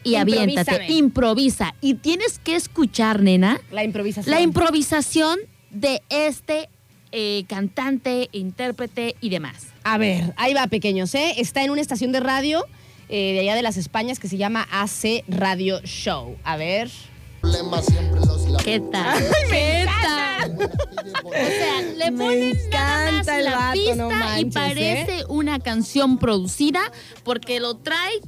Y aviéntate, improvisa. Y tienes que escuchar, nena, La improvisación. la improvisación de este eh, cantante, intérprete y demás. A ver, ahí va, pequeños, ¿eh? Está en una estación de radio eh, de allá de las Españas que se llama AC Radio Show. A ver. ¿Qué tal? ¿Qué tal? O sea, le Me ponen nada más el la vato, pista no y manches, parece ¿eh? una canción producida porque lo trae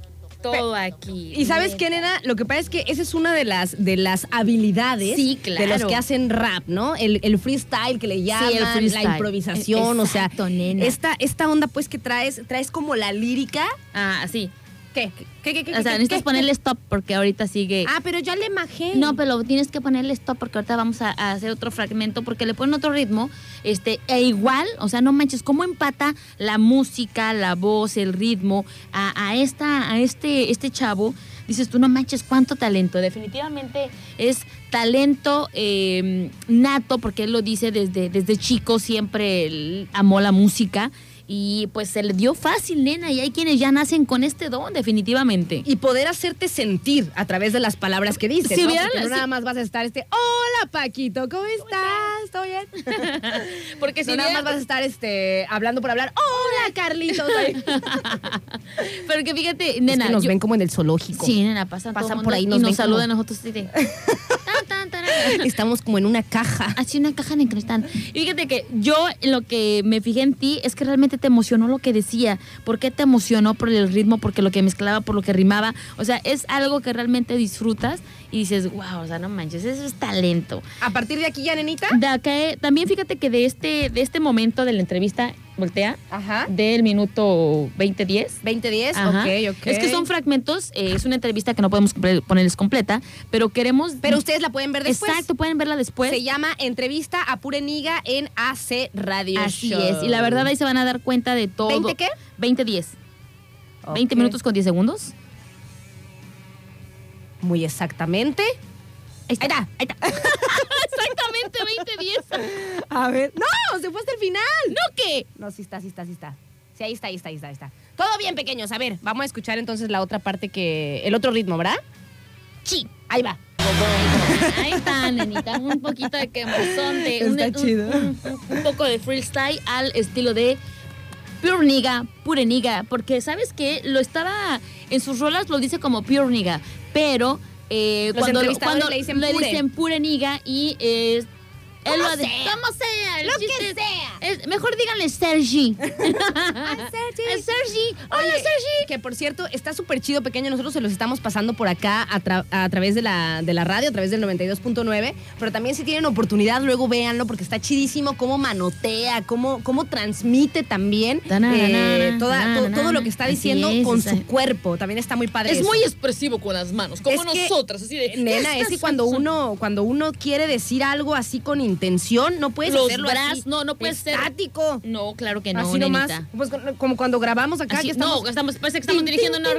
todo aquí. Y sabes qué, nena, lo que pasa es que esa es una de las, de las habilidades Sí, de los que hacen rap, ¿no? El, el freestyle que le llaman, la improvisación, Exacto, o sea, nena. esta, esta onda pues que traes, traes como la lírica. Ah, sí. ¿Qué? ¿Qué, qué, qué? O sea, qué, necesitas ponerle stop porque ahorita sigue. Ah, pero ya le majé. No, pero tienes que ponerle stop porque ahorita vamos a, a hacer otro fragmento porque le ponen otro ritmo, este, e igual, o sea, no manches, cómo empata la música, la voz, el ritmo a, a esta, a este, este chavo. Dices tú, no manches, cuánto talento. Definitivamente es talento eh, nato, porque él lo dice desde, desde chico, siempre amó la música. Y pues se le dio fácil, nena, y hay quienes ya nacen con este don, definitivamente. Y poder hacerte sentir a través de las palabras que dices, Si ¿no? Porque no nada más vas a estar este, hola Paquito, ¿cómo estás? ¿Todo bien? Porque si no nada más vas a estar este, hablando por hablar, hola Carlitos. Pero que fíjate, Es nena. que nos yo- ven como en el zoológico. Sí, nena, pasan, todo Pasan mundo por ahí, y nos nos, ven como- saludan a nosotros Estamos como en una caja. Así una caja de cristal. Y fíjate que yo lo que me fijé en ti es que realmente te emocionó lo que decía. ¿Por qué te emocionó? Por el ritmo, porque lo que mezclaba, por lo que rimaba. O sea, es algo que realmente disfrutas y dices, wow, o sea, no manches, eso es talento. A partir de aquí ya, nenita. De acá, también fíjate que de este, de este momento de la entrevista, voltea, Ajá. del minuto 2010. 2010, Ajá. ok, ok. Es que son fragmentos, eh, es una entrevista que no podemos ponerles completa, pero queremos... Pero ustedes la pueden ver después. Exacto, pueden verla después. Se llama Entrevista a Pure Niga en AC Radio Así Show. es, y la verdad ahí se van a dar cuenta de todo. ¿20 qué? 20-10. 20 Ok. minutos con 10 segundos. Muy exactamente. Ahí está. Ahí está. Exactamente, 20-10. A ver. ¡No! Se fue hasta el final. ¿No qué? No, sí está, sí está, sí está. Sí, ahí está, ahí está, ahí está, ahí está. Todo bien, pequeños. A ver, vamos a escuchar entonces la otra parte que. El otro ritmo, ¿verdad? Sí. Ahí va. Ahí está, nenita. Un poquito de quemazón, de un, Está un- chido. un- un poco de freestyle al estilo de Pure Niga, Pure Niga. Porque, ¿sabes qué? Lo estaba. En sus rolas lo dice como Pure Niga, pero eh, cuando, le dicen pure. dicen pure niga y eh, él lo ha como sea, el Lo que sea. es- mejor díganle Sergi. Sergi. Sergi. Hola, Oye, Sergi. Que por cierto, está súper chido, pequeño. Nosotros se los estamos pasando por acá a, tra- a través de la, de la radio, a través del 92.9. Pero también si tienen oportunidad, luego véanlo porque está chidísimo cómo manotea, cómo, cómo transmite también eh, toda- to- todo lo que está diciendo es, con su cuerpo. También está muy padre. Es eso. muy expresivo con las manos, como Es que, nosotras, así de. Nena, es que cuando uno, cuando uno quiere decir algo así con no puedes Los hacerlo así. no, no puede ser- estático. No, claro que no, así nomás. nenita. Pues como cuando grabamos acá, Así- que estamos. No, estamos, parece que estamos dirigiendo una.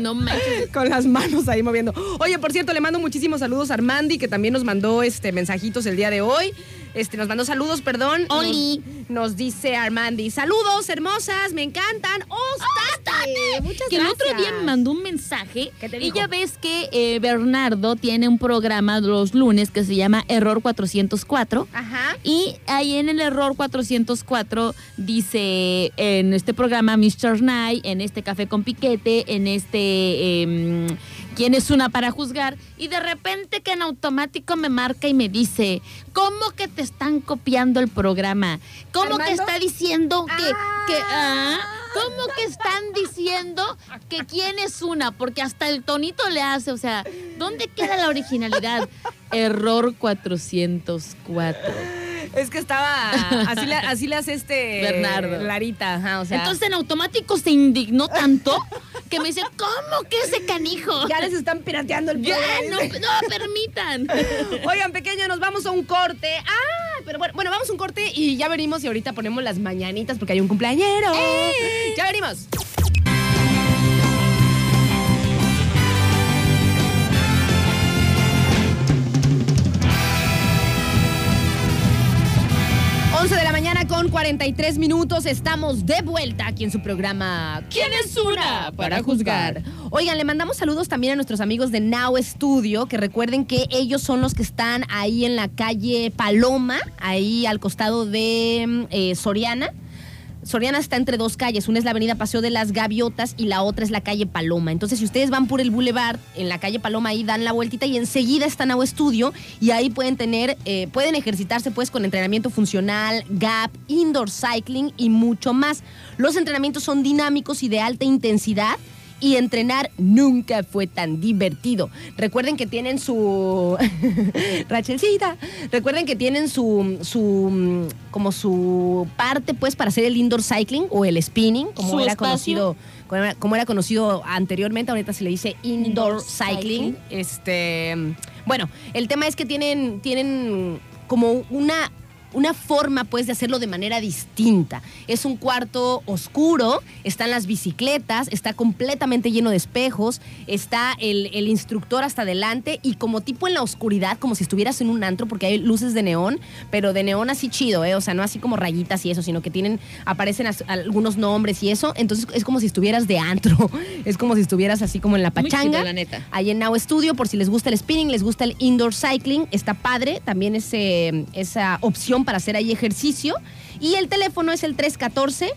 No manches. con las manos ahí moviendo. Oye, por cierto, le mando muchísimos saludos a Armandi, que también nos mandó este mensajitos el día de hoy. Este, nos mandó saludos, perdón. Oli. Nos, dice Armandi. Saludos, hermosas, me encantan. ¡Ostate! Muchas Que el otro día me mandó un mensaje ¿Qué te y ya ves que eh, Bernardo tiene un programa los lunes que se llama Error 404. Ajá. Y ahí en el error 404 dice en este programa Mr. Night, en este café con piquete, en este em, quién es una para juzgar y de repente que en automático me marca y me dice, ¿cómo que te están copiando el programa? ¿Cómo que está diciendo que, Ah. que ah? ¿Cómo que están diciendo que quién es una? Porque hasta el tonito le hace, o sea, ¿dónde queda la originalidad? Error 404. Es que estaba. Así le, así le hace este. Bernardo. Larita, ajá, o sea. Entonces en automático se indignó tanto que me dice, ¿cómo que ese canijo? ya les están pirateando el Ya, no, no permitan. Oigan, pequeño, nos vamos a un corte. Ah, pero bueno, bueno, vamos a un corte y ya venimos y ahorita ponemos las mañanitas porque hay un cumpleañero. Ya venimos. Once de la mañana con 43 minutos. Estamos de vuelta aquí en su programa ¿Quién es una para juzgar? Oigan, le mandamos saludos también a nuestros amigos de Now Studio, que recuerden que ellos son los que están ahí en la calle Paloma, ahí al costado de mm, eh, Soriana. Soriana está entre dos calles, una es la avenida Paseo de las Gaviotas y la otra es la calle Paloma. Entonces, si ustedes van por el boulevard, en la calle Paloma, ahí dan la vueltita y enseguida está Now Studio y ahí pueden tener, eh, pueden ejercitarse pues con entrenamiento funcional, gap, indoor cycling y mucho más. Los entrenamientos son dinámicos y de alta intensidad y entrenar nunca fue tan divertido. Recuerden que tienen su Rachelcita, recuerden que tienen su su mm, como su parte pues para hacer el indoor cycling o el spinning, como era espacio. conocido como era, como era conocido anteriormente, ahorita se le dice indoor, Indoor cycling. cycling. Este, bueno, el tema es que tienen tienen como una una forma pues de hacerlo de manera distinta. Es un cuarto oscuro, están las bicicletas, está completamente lleno de espejos, está el, el instructor hasta adelante y como tipo en la oscuridad, como si estuvieras en un antro, porque hay luces de neón, pero de neón así chido, ¿eh? o sea, no así como rayitas y eso, sino que tienen, aparecen as- algunos nombres y eso, entonces es como si estuvieras de antro, es como si estuvieras así como en la Muy chido, pachanga. la neta. Ahí en Now Studio, por si les gusta el spinning, les gusta el indoor cycling, está padre, también ese, esa opción para hacer ahí ejercicio. Y el teléfono es el 314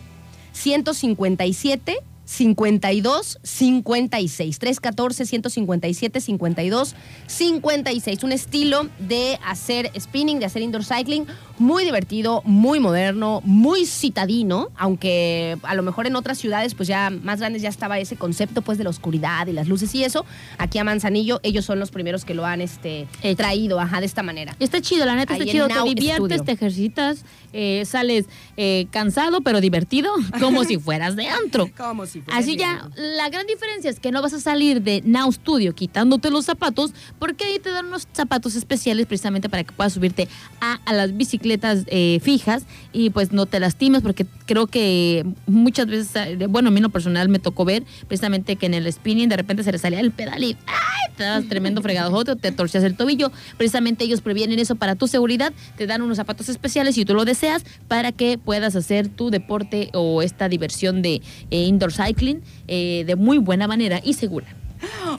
157 52 56 314 157 52 56 un estilo de hacer spinning de hacer indoor cycling muy divertido muy moderno muy citadino aunque a lo mejor en otras ciudades pues ya más grandes ya estaba ese concepto pues de la oscuridad y las luces y eso aquí a Manzanillo ellos son los primeros que lo han este Hecho. traído ajá de esta manera Está chido, la neta Ahí está chido. Te diviertes, Studio. te ejercitas, eh, sales eh, cansado pero divertido, como si fueras de antro. como si fuera Así ya, la gran diferencia es que no vas a salir de Now Studio quitándote los zapatos, porque ahí te dan unos zapatos especiales precisamente para que puedas subirte a, a las bicicletas eh, fijas y pues no te lastimes, porque creo que muchas veces, eh, bueno, a mí en lo personal me tocó ver precisamente que en el spinning de repente se le salía el pedal y ¡ay! te das tremendo fregadote o te torcías el tobillo. Precisamente ellos previenen eso para tu seguridad, te dan unos zapatos especiales si tú lo deseas para que puedas hacer tu deporte o esta diversión de eh, indoor cycling de muy buena manera y segura.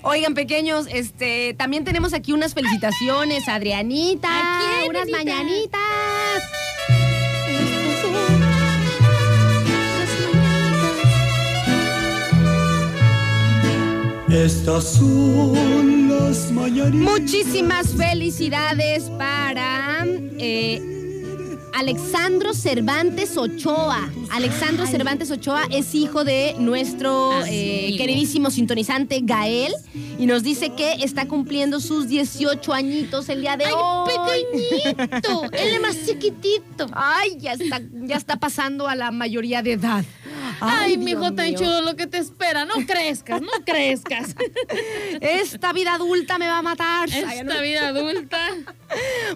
Oigan, pequeños, este, también tenemos aquí unas felicitaciones, Adrianita. ¿A quién, unas nenita? mañanitas. Estas son las mañanitas. Muchísimas felicidades para eh, Alexandro Cervantes Ochoa. Alexandro Cervantes Ochoa es hijo de nuestro eh, queridísimo sintonizante Gael y nos dice que está cumpliendo sus 18 añitos el día de hoy. pequeñito! Él es más chiquitito. Ay, ya está, ya está pasando a la mayoría de edad. Ay, Dios mijo, tan mío. chulo lo que te espera. No crezcas, no crezcas. Esta vida adulta me va a matar. Ay. Esta vida adulta.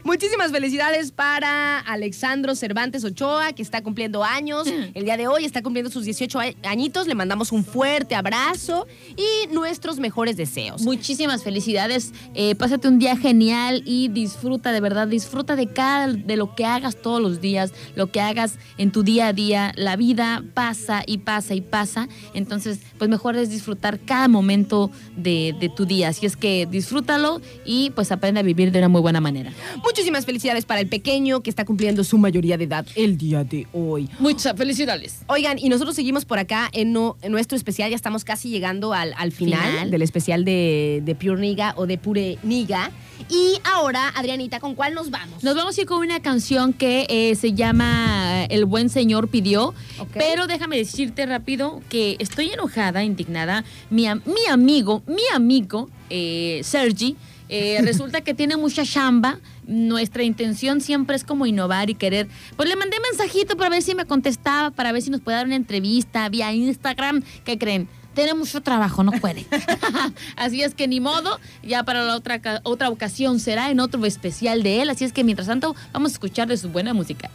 Muchísimas felicidades para Alexandro Cervantes Ochoa, que está cumpliendo años. El día de hoy está cumpliendo sus 18 a- añitos. Le mandamos un fuerte abrazo y nuestros mejores deseos. Muchísimas felicidades. Eh, pásate un día genial y disfruta, de verdad, disfruta de cada de lo que hagas todos los días, lo que hagas en tu día a día. La vida pasa y pasa y pasa. Entonces, pues mejor es disfrutar cada momento de, de tu día. Así es que disfrútalo y pues aprende a vivir de una muy buena manera. Muchísimas felicidades para el pequeño que está cumpliendo su mayoría de edad el día de hoy. Muchas felicidades. Oigan, y nosotros seguimos por acá en, no- en nuestro especial, ya estamos casi llegando al, al final, Final. del especial de, de Pure Niga o de Pure Niga. Y ahora, Adrianita, ¿con cuál nos vamos? Nos vamos a ir con una canción que eh, se llama El buen señor pidió. Pero déjame decirte rápido que estoy enojada, indignada. Mi, am- mi amigo, mi amigo, eh, Sergi, eh, resulta que tiene mucha chamba. Nuestra intención siempre es como innovar y querer. Pues le mandé mensajito para ver si me contestaba, para ver si nos puede dar una entrevista vía Instagram. ¿Qué creen? Tiene mucho trabajo, no puede. Así es que ni modo, ya para la otra, otra ocasión será en otro especial de él. Así es que mientras tanto, vamos a escuchar de su buena música.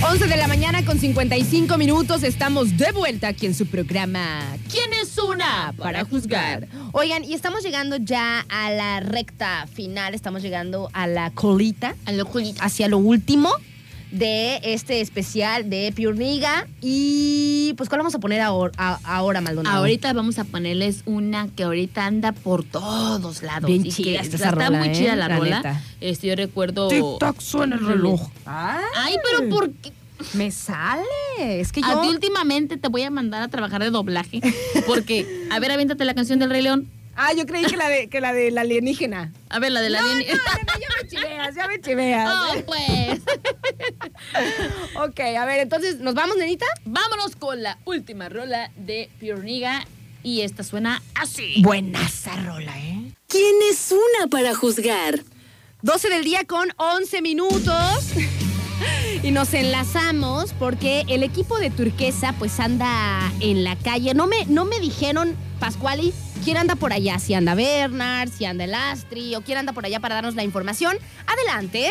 11 de la mañana con 55 minutos, estamos de vuelta aquí en su programa ¿Quién es una para juzgar? Oigan, y estamos llegando ya a la recta final, estamos llegando a la colita, A lo culito. hacia lo último de este especial de Pure Niga. Y pues, ¿cuál vamos a poner ahora, a- ahora Maldonado? Ahorita vamos a ponerles una que ahorita anda por todos lados. Bien y chida que está esa está rola, muy ¿eh? chida la, La rola. Este, yo recuerdo. Tic-tac, suena el reloj. Ay, pero ¿por qué? Me sale. Es que A yo... ti últimamente te voy a mandar a trabajar de doblaje. Porque, a ver, aviéntate la canción del Rey León. Ah, yo creí que la de, que la de la alienígena. A ver, la de la No, no, bien- no, ya me chiveas, ya me chiveas. Oh, pues. Ok, a ver, entonces, ¿nos vamos, nenita? Vámonos con la última rola de Piorniga. Y esta suena así. Buenaza rola, ¿eh? ¿Quién es una para juzgar? 12 del día con 11 minutos. Y nos enlazamos porque el equipo de Turquesa pues anda en la calle. No me, no me dijeron, Pascuali, quién anda por allá. Si anda Bernard, si anda el Astri o quién anda por allá para darnos la información. Adelante.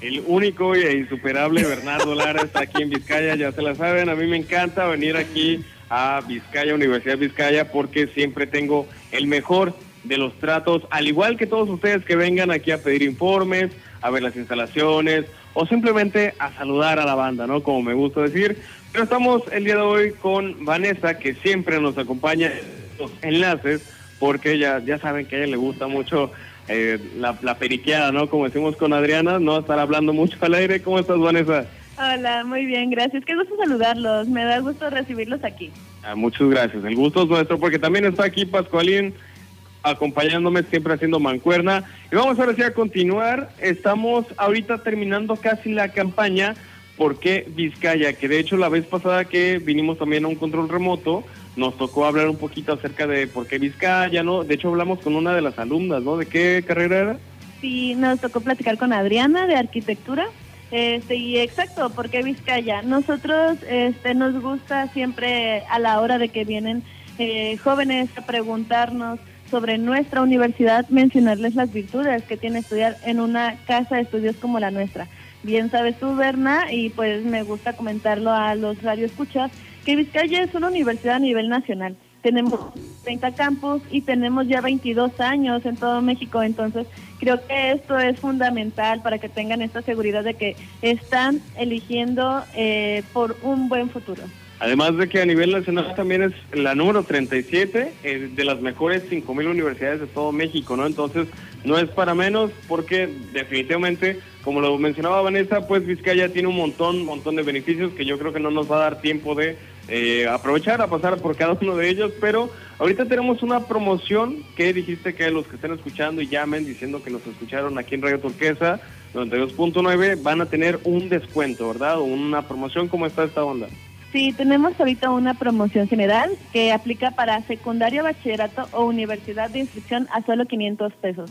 El único e insuperable Bernardo Lara está aquí en Vizcaya, ya se la saben, a mí me encanta venir aquí a Vizcaya, Universidad Vizcaya, porque siempre tengo el mejor de los tratos, al igual que todos ustedes que vengan aquí a pedir informes, a ver las instalaciones o simplemente a saludar a la banda, ¿no? Como me gusta decir. Pero estamos el día de hoy con Vanessa, que siempre nos acompaña en los enlaces, porque ya, ya saben que a ella le gusta mucho eh, la, la periqueada, ¿no? Como decimos con Adriana, no estar hablando mucho al aire. ¿Cómo estás, Vanessa? Hola, muy bien, gracias. Qué gusto saludarlos. Me da gusto recibirlos aquí. Ah, muchas gracias. El gusto es nuestro porque también está aquí Pascualín acompañándome, siempre haciendo mancuerna. Y vamos ahora sí a continuar. Estamos ahorita terminando casi la campaña ¿Por qué Vizcaya? Que de hecho la vez pasada que vinimos también a un control remoto, nos tocó hablar un poquito acerca de por qué Vizcaya, ¿no? De hecho hablamos con una de las alumnas, ¿no? ¿De qué carrera era? Sí, nos tocó platicar con Adriana de arquitectura. Este, y exacto, ¿por qué Vizcaya? Nosotros este, nos gusta siempre a la hora de que vienen eh, jóvenes a preguntarnos sobre nuestra universidad, mencionarles las virtudes que tiene estudiar en una casa de estudios como la nuestra. Bien sabes tú, Berna, y pues me gusta comentarlo a los radioescuchas, que Vizcaya es una universidad a nivel nacional. Tenemos 30 campus y tenemos ya 22 años en todo México, entonces creo que esto es fundamental para que tengan esta seguridad de que están eligiendo eh, por un buen futuro. Además de que a nivel nacional también es la número 37 eh, de las mejores 5.000 universidades de todo México, ¿no? Entonces, no es para menos porque definitivamente como lo mencionaba Vanessa, pues Vizcaya tiene un montón, montón de beneficios que yo creo que no nos va a dar tiempo de eh, aprovechar a pasar por cada uno de ellos, pero ahorita tenemos una promoción que dijiste que los que estén escuchando y llamen diciendo que nos escucharon aquí en Radio Turquesa 92.9 van a tener un descuento, ¿verdad? Una promoción, ¿cómo está esta onda? Sí, tenemos ahorita una promoción general que aplica para secundario, bachillerato o universidad de inscripción a solo 500 pesos.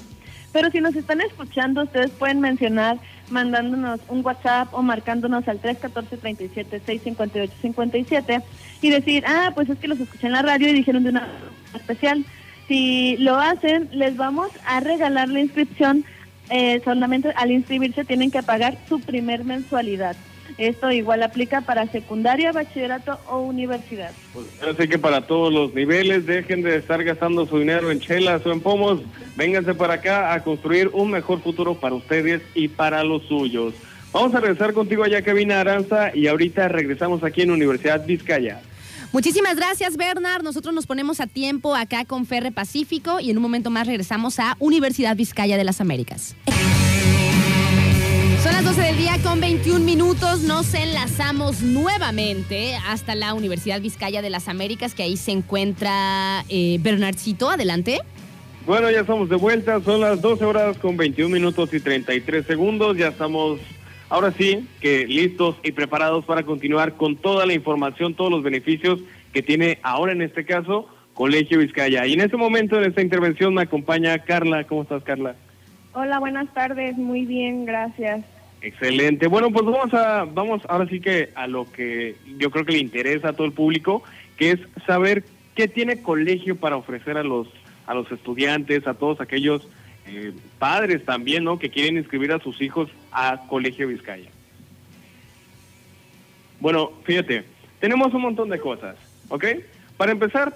Pero si nos están escuchando, ustedes pueden mencionar mandándonos un WhatsApp o marcándonos al 314-37-658-57 y decir, ah, pues es que los escuché en la radio y dijeron de una especial. Si lo hacen, les vamos a regalar la inscripción. Eh, solamente al inscribirse tienen que pagar su primer mensualidad. Esto igual aplica para secundaria, bachillerato o universidad. Pues así que para todos los niveles, dejen de estar gastando su dinero en chelas o en pomos. Vénganse para acá a construir un mejor futuro para ustedes y para los suyos. Vamos a regresar contigo allá, Kevin Aranza, y ahorita regresamos aquí en Universidad Vizcaya. Muchísimas gracias, Bernard. Nosotros nos ponemos a tiempo acá con Ferre Pacífico y en un momento más regresamos a Universidad Vizcaya de las Américas. Son las 12 del día con 21 minutos. Nos enlazamos nuevamente hasta la Universidad Vizcaya de las Américas, que ahí se encuentra eh, Bernardcito. Adelante. Bueno, ya estamos de vuelta. Son las 12 horas con 21 minutos y 33 segundos. Ya estamos, ahora sí, que listos y preparados para continuar con toda la información, todos los beneficios que tiene ahora en este caso Colegio Vizcaya. Y en este momento, en esta intervención, me acompaña Carla. ¿Cómo estás, Carla? Hola, buenas tardes. Muy bien, gracias. Excelente. Bueno, pues vamos a, vamos ahora sí que a lo que yo creo que le interesa a todo el público, que es saber qué tiene colegio para ofrecer a los, a los estudiantes, a todos aquellos eh, padres también, ¿no? Que quieren inscribir a sus hijos a Colegio Vizcaya. Bueno, fíjate, tenemos un montón de cosas, ¿ok? Para empezar,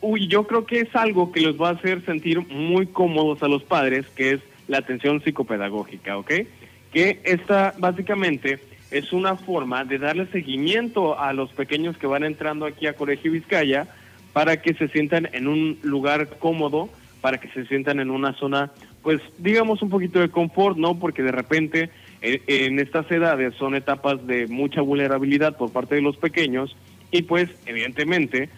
uy, yo creo que es algo que los va a hacer sentir muy cómodos a los padres, que es la atención psicopedagógica, ¿ok? Que esta básicamente es una forma de darle seguimiento a los pequeños que van entrando aquí a Colegio Vizcaya para que se sientan en un lugar cómodo, para que se sientan en una zona, pues digamos un poquito de confort, ¿no? Porque de repente eh, en estas edades son etapas de mucha vulnerabilidad por parte de los pequeños y pues evidentemente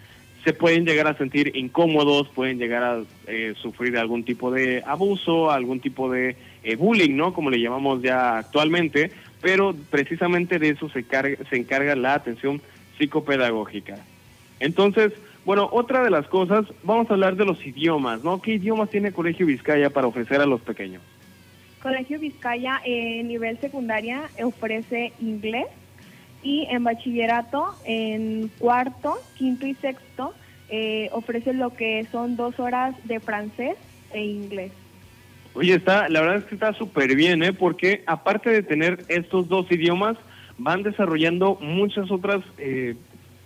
se pueden llegar a sentir incómodos, pueden llegar a eh, sufrir algún tipo de abuso, algún tipo de eh, bullying, ¿no? Como le llamamos ya actualmente, pero precisamente de eso se, se encarga la atención psicopedagógica. Entonces, bueno, otra de las cosas, vamos a hablar de los idiomas, ¿no? ¿Qué idiomas tiene Colegio Vizcaya para ofrecer a los pequeños? Colegio Vizcaya en nivel secundaria ofrece inglés, y en bachillerato, en cuarto, quinto y sexto, eh, ofrece lo que son dos horas de francés e inglés. Oye, está, la verdad es que está súper bien, ¿eh? Porque aparte de tener estos dos idiomas, van desarrollando muchas otras eh,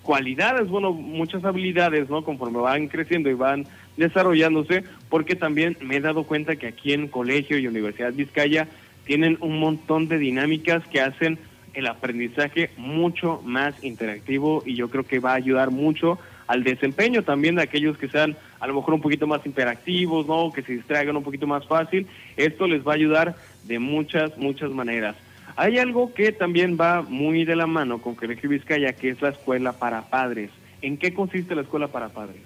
cualidades, bueno, muchas habilidades, ¿no? Conforme van creciendo y van desarrollándose, porque también me he dado cuenta que aquí en Colegio y Universidad Vizcaya tienen un montón de dinámicas que hacen el aprendizaje mucho más interactivo y yo creo que va a ayudar mucho al desempeño también de aquellos que sean a lo mejor un poquito más interactivos, ¿no? Que se distraigan un poquito más fácil. Esto les va a ayudar de muchas, muchas maneras. Hay algo que también va muy de la mano con Colegio Vizcaya, que es la escuela para padres. ¿En qué consiste la escuela para padres?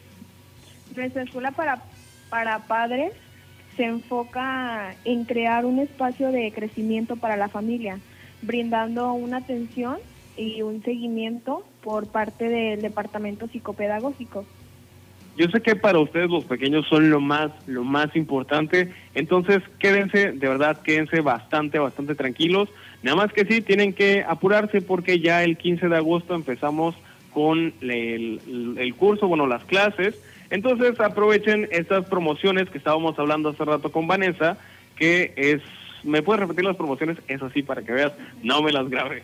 Nuestra escuela para, para padres se enfoca en crear un espacio de crecimiento para la familia brindando una atención y un seguimiento por parte del departamento psicopedagógico. Yo sé que para ustedes los pequeños son lo más lo más importante, entonces quédense, de verdad, quédense bastante bastante tranquilos. Nada más que sí tienen que apurarse porque ya el 15 de agosto empezamos con el, el curso, bueno, las clases. Entonces aprovechen estas promociones que estábamos hablando hace rato con Vanessa, que es ¿Me puedes repetir las promociones? Eso sí, para que veas, no me las grabe.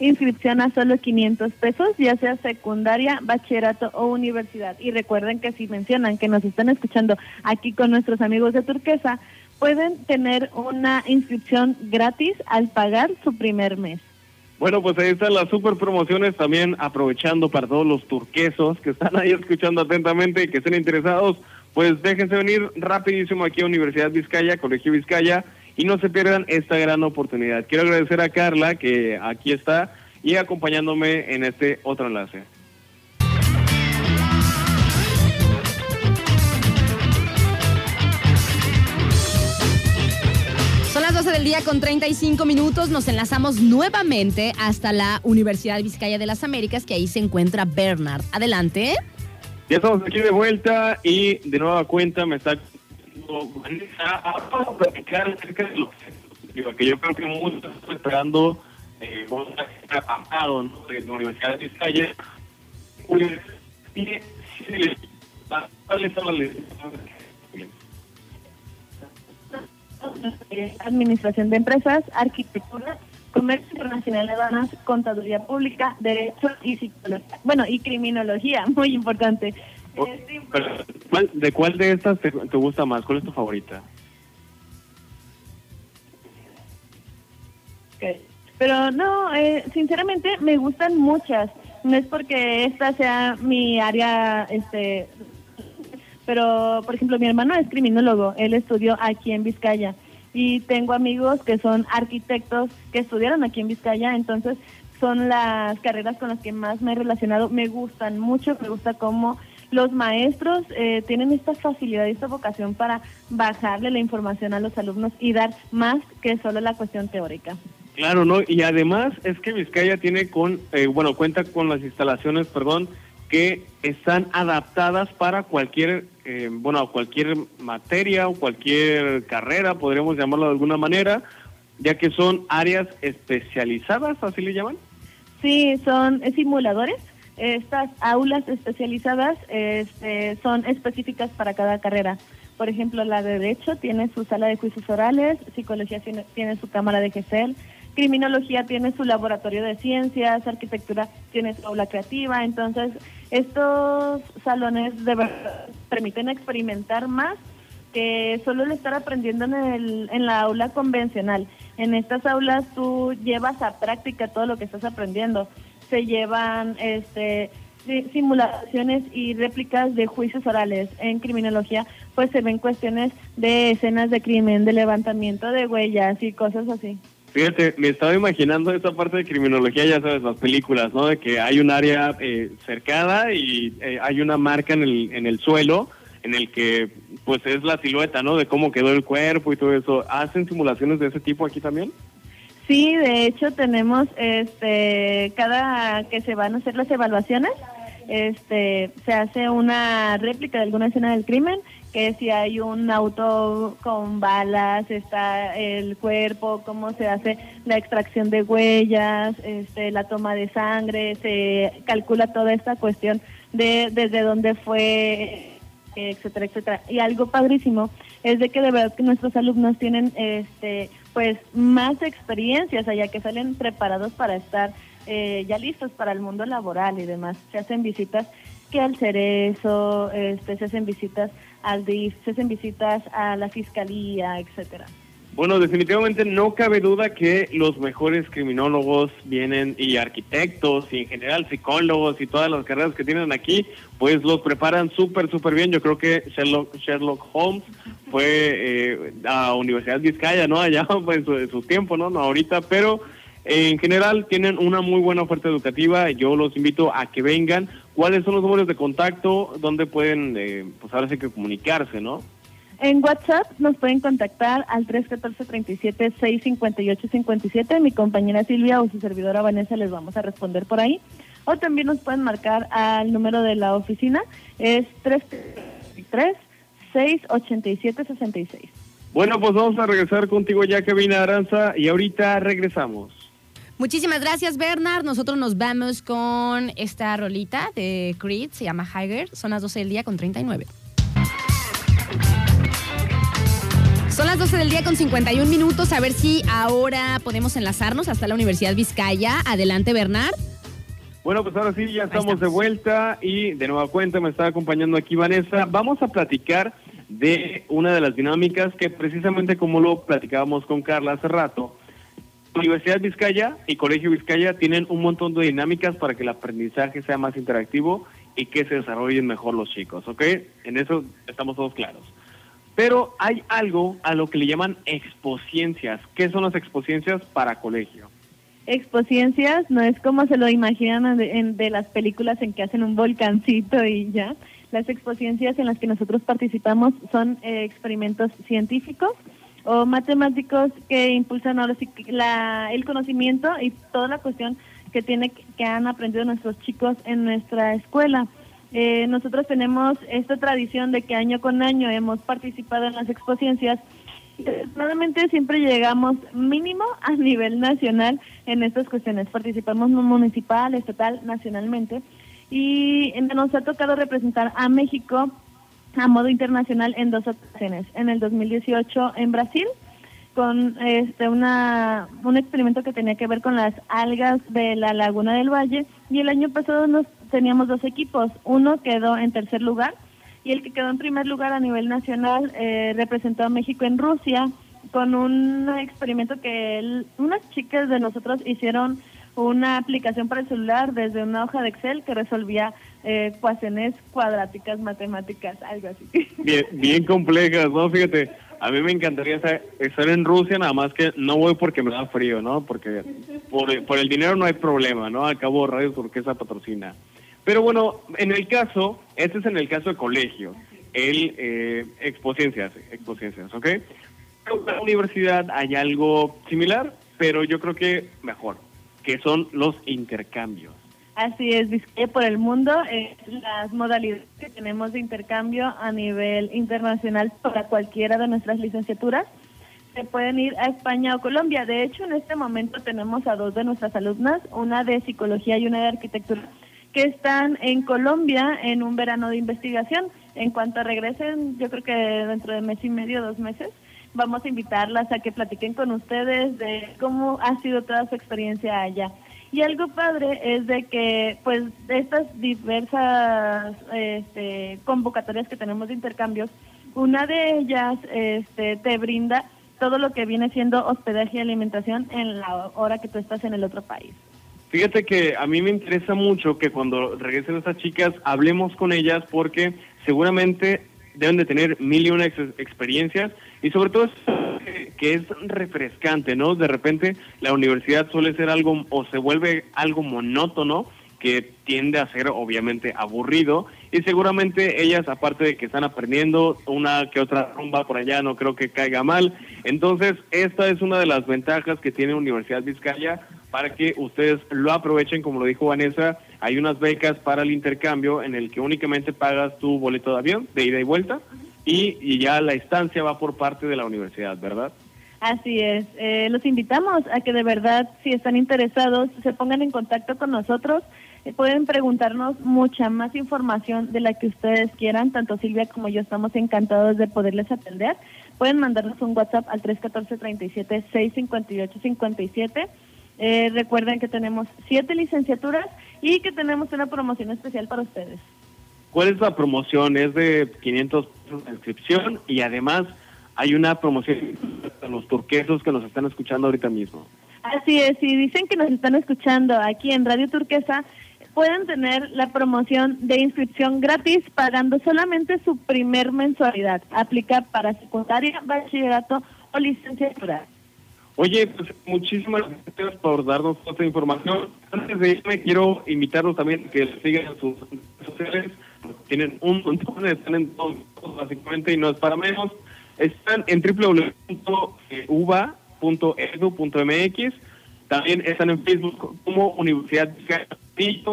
Inscripción a solo 500 pesos, ya sea secundaria, bachillerato o universidad. Y recuerden que si mencionan que nos están escuchando aquí con nuestros amigos de Turquesa, pueden tener una inscripción gratis al pagar su primer mes. Bueno, pues ahí están las super promociones también aprovechando para todos los turquesos que están ahí escuchando atentamente y que estén interesados, pues déjense venir rapidísimo aquí a Universidad Vizcaya, Colegio Vizcaya y no se pierdan esta gran oportunidad. Quiero agradecer a Carla que aquí está y acompañándome en este otro enlace. Son las 12 del día con 35 minutos. Nos enlazamos nuevamente hasta la Universidad Vizcaya de las Américas, que ahí se encuentra Bernard. Adelante. Ya estamos aquí de vuelta y de nueva cuenta me está vamos a platicar acerca de lo que yo creo que muchos están esperando eh, vamos a pasado ¿no? de la Universidad de Vizcaya. Pues, ¿Cuáles son las Administración de Empresas, Arquitectura, Comercio Internacional de Aduanas, Contaduría Pública, Derecho y Psicología. Bueno, y Criminología, muy importante. Oh, Este, pero, ¿cuál- ¿De cuál de estas te, gusta más? ¿Cuál es tu favorita? Ok. Pero no, eh, sinceramente me gustan muchas. No es porque esta sea mi área, este, pero por ejemplo mi hermano es criminólogo, él estudió aquí en Vizcaya y tengo amigos que son arquitectos que estudiaron aquí en Vizcaya, entonces son las carreras con las que más me he relacionado, me gustan mucho, me gusta cómo los maestros eh, tienen esta facilidad y esta vocación para bajarle la información a los alumnos y dar más que solo la cuestión teórica. Claro, ¿no? Y además es que Vizcaya tiene con, eh, bueno, cuenta con las instalaciones, perdón, que están adaptadas para cualquier, eh, bueno, cualquier materia o cualquier carrera, podríamos llamarlo de alguna manera, ya que son áreas especializadas, así le llaman. Sí, son simuladores. Estas aulas especializadas este, son específicas para cada carrera. Por ejemplo, la de Derecho tiene su sala de juicios orales, Psicología tiene, su cámara de GESEL, Criminología tiene su laboratorio de ciencias, Arquitectura tiene su aula creativa. Entonces, estos salones de verdad permiten experimentar más que solo el estar aprendiendo en, el, en la aula convencional. En estas aulas tú llevas a práctica todo lo que estás aprendiendo. Se llevan este, si- simulaciones y réplicas de juicios orales. En criminología pues se ven cuestiones de escenas de crimen, de levantamiento de huellas y cosas así. Fíjate, me estaba imaginando esa parte de criminología, ya sabes, las películas, ¿no? De que hay un área eh, cercada y eh, hay una marca en el, en el suelo en el que pues es la silueta, ¿no? De cómo quedó el cuerpo y todo eso. ¿Hacen simulaciones de ese tipo aquí también? Sí, de hecho tenemos este cada que se van a hacer las evaluaciones, este se hace una réplica de alguna escena del crimen, que si hay un auto con balas, está el cuerpo, cómo se hace la extracción de huellas, este la toma de sangre, se calcula toda esta cuestión de desde dónde fue etcétera, etcétera. Y algo padrísimo es de que de verdad que nuestros alumnos tienen este pues más experiencias allá que salen preparados para estar eh, ya listos para el mundo laboral y demás. Se hacen visitas que al Cerezo, este, se hacen visitas al DIF, se hacen visitas a la Fiscalía, etcétera. Bueno, definitivamente no cabe duda que los mejores criminólogos vienen y arquitectos y en general psicólogos y todas las carreras que tienen aquí, pues los preparan súper, súper bien. Yo creo que Sherlock, Sherlock Holmes fue eh, a Universidad Vizcaya, ¿no? Allá pues, en su, tiempo, ¿no? No ahorita, pero eh, en general tienen una muy buena oferta educativa. Yo los invito a que vengan. ¿Cuáles son los números de contacto? ¿Dónde pueden, eh, pues ahora sí que comunicarse, ¿no? En WhatsApp nos pueden contactar al 314-37-658-57. Mi compañera Silvia o su servidora Vanessa les vamos a responder por ahí. O también nos pueden marcar al número de la oficina, es 333-687-66. Bueno, pues vamos a regresar contigo ya, Kevin Aranza, y ahorita regresamos. Muchísimas gracias, Bernard. Nosotros nos vamos con esta rolita de Creed, se llama Higher. Son las 12 del día con 39. Son las 12 del día con 51 minutos. A ver si ahora podemos enlazarnos hasta la Universidad Vizcaya. Adelante, Bernard. Bueno, pues ahora sí, ya estamos, estamos. de vuelta y de nueva cuenta me está acompañando aquí Vanessa. Vamos a platicar de una de las dinámicas que precisamente como lo platicábamos con Carla hace rato, Universidad Vizcaya y Colegio Vizcaya tienen un montón de dinámicas para que el aprendizaje sea más interactivo y que se desarrollen mejor los chicos, ¿ok? En eso estamos todos claros. Pero hay algo a lo que le llaman expociencias. ¿Qué son las expociencias para colegio? Expociencias no es como se lo imaginan de, en- de las películas en que hacen un volcancito y ya. Las expociencias en las que nosotros participamos son eh, experimentos científicos o matemáticos que impulsan ahora la, el conocimiento y toda la cuestión que tiene que han aprendido nuestros chicos en nuestra escuela. Eh, nosotros tenemos esta tradición de que año con año hemos participado en las expociencias Normalmente siempre llegamos mínimo a nivel nacional en estas cuestiones. Participamos municipal, estatal, nacionalmente. Y nos ha tocado representar a México a modo internacional en dos ocasiones. En el 2018 en Brasil, con este una un experimento que tenía que ver con las algas de la Laguna del Valle. Y el año pasado nos teníamos dos equipos. Uno quedó en tercer lugar y el que quedó en primer lugar a nivel nacional eh, representó a México en Rusia con un experimento que él- unas chicas de nosotros hicieron una aplicación para el celular desde una hoja de Excel que resolvía eh, ecuaciones cuadráticas, matemáticas, algo así. Bien, bien complejas, ¿no? Fíjate, a mí me encantaría estar, en Rusia, nada más que no voy porque me da frío, ¿no? Porque por, el dinero no hay problema, ¿no? Acabo Radio Turquesa patrocina. Pero bueno, en el caso, este es en el caso de colegio, el eh, expociencias, expociencias, ¿ok? En la universidad hay algo similar, pero yo creo que mejor, que son los intercambios. Así es, Vizcaya por el mundo, eh, las modalidades que tenemos de intercambio a nivel internacional para cualquiera de nuestras licenciaturas se pueden ir a España o Colombia. De hecho, en este momento tenemos a dos de nuestras alumnas, una de psicología y una de arquitectura, que están en Colombia en un verano de investigación. En cuanto regresen, yo creo que dentro de mes y medio, dos meses, vamos a invitarlas a que platiquen con ustedes de cómo ha sido toda su experiencia allá. Y algo padre es de que, pues, estas diversas este, convocatorias que tenemos de intercambios, una de ellas este, te brinda todo lo que viene siendo hospedaje y alimentación en la hora que tú estás en el otro país. Fíjate que a mí me interesa mucho que cuando regresen estas chicas hablemos con ellas porque seguramente deben de tener mil y una ex- experiencias y sobre todo que- que es refrescante, ¿no? De repente la universidad suele ser algo o se vuelve algo monótono que tiende a ser obviamente aburrido y seguramente ellas aparte de que están aprendiendo una que otra rumba por allá no creo que caiga mal entonces esta es una de las ventajas que tiene Universidad Vizcaya para que ustedes lo aprovechen como lo dijo Vanessa hay unas becas para el intercambio en el que únicamente pagas tu boleto de avión de ida y vuelta y, y ya la estancia va por parte de la universidad verdad Así es. Eh, los invitamos a que de verdad, si están interesados, se pongan en contacto con nosotros. Eh, pueden preguntarnos mucha más información de la que ustedes quieran. Tanto Silvia como yo estamos encantados de poderles atender. Pueden mandarnos un WhatsApp al 314-37-658-57. Eh, recuerden que tenemos siete licenciaturas y que tenemos una promoción especial para ustedes. ¿Cuál es la promoción? Es de 500 pesos de inscripción y además hay una promoción para los turquesos que nos están escuchando ahorita mismo. Así es, si dicen que nos están escuchando aquí en Radio Turquesa, pueden tener la promoción de inscripción gratis pagando solamente su primer mensualidad. Aplica para secundaria, bachillerato o licenciatura. Oye, pues muchísimas gracias por darnos toda esta información. Antes de irme, quiero invitarlos también a que sigan sus redes sociales. Tienen un montón, están en todos, básicamente, y no es para menos. Están en www.uva.edu.mx. También están en Facebook como Universidad Vizcaya,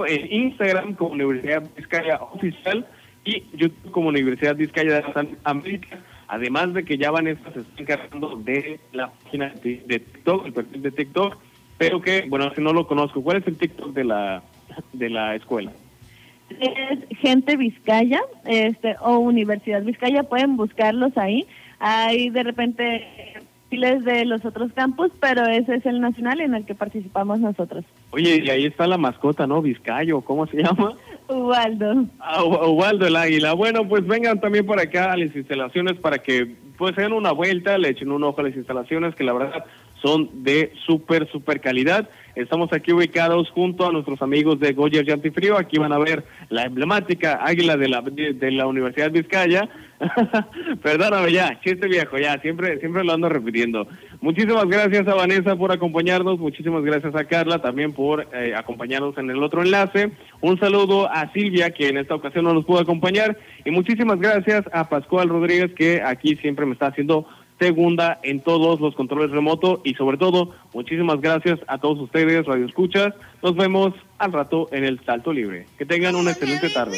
en Instagram como Universidad Vizcaya Oficial y YouTube como Universidad Vizcaya de las Américas. Además de que ya Vanessa se está encargando de la página de, TikTok, el perfil de TikTok, pero que, bueno, si no lo conozco, ¿cuál es el TikTok de la, de la escuela? Es Gente Vizcaya este, o Universidad Vizcaya, pueden buscarlos ahí. Hay de repente perfiles de los otros campus, pero ese es el nacional en el que participamos nosotros. Oye, y ahí está la mascota, ¿no? Vizcayo, ¿cómo se llama? Ubaldo. Ah, Ubaldo el águila. Bueno, pues vengan también por acá a las instalaciones para que pues den una vuelta, le echen un ojo a las instalaciones que la verdad son de súper, súper calidad. Estamos aquí ubicados junto a nuestros amigos de Goyer Yantifrío. Aquí van a ver la emblemática águila de la, de, de la Universidad Vizcaya. Perdóname ya, chiste viejo, ya, siempre, siempre lo ando repitiendo. Muchísimas gracias a Vanessa por acompañarnos, muchísimas gracias a Carla también por eh, acompañarnos en el otro enlace. Un saludo a Silvia, que en esta ocasión no nos pudo acompañar, y muchísimas gracias a Pascual Rodríguez, que aquí siempre me está haciendo segunda en todos los controles remotos y sobre todo, muchísimas gracias a todos ustedes, Radio Escuchas. Nos vemos al rato en el Salto Libre. Que tengan una excelente tarde.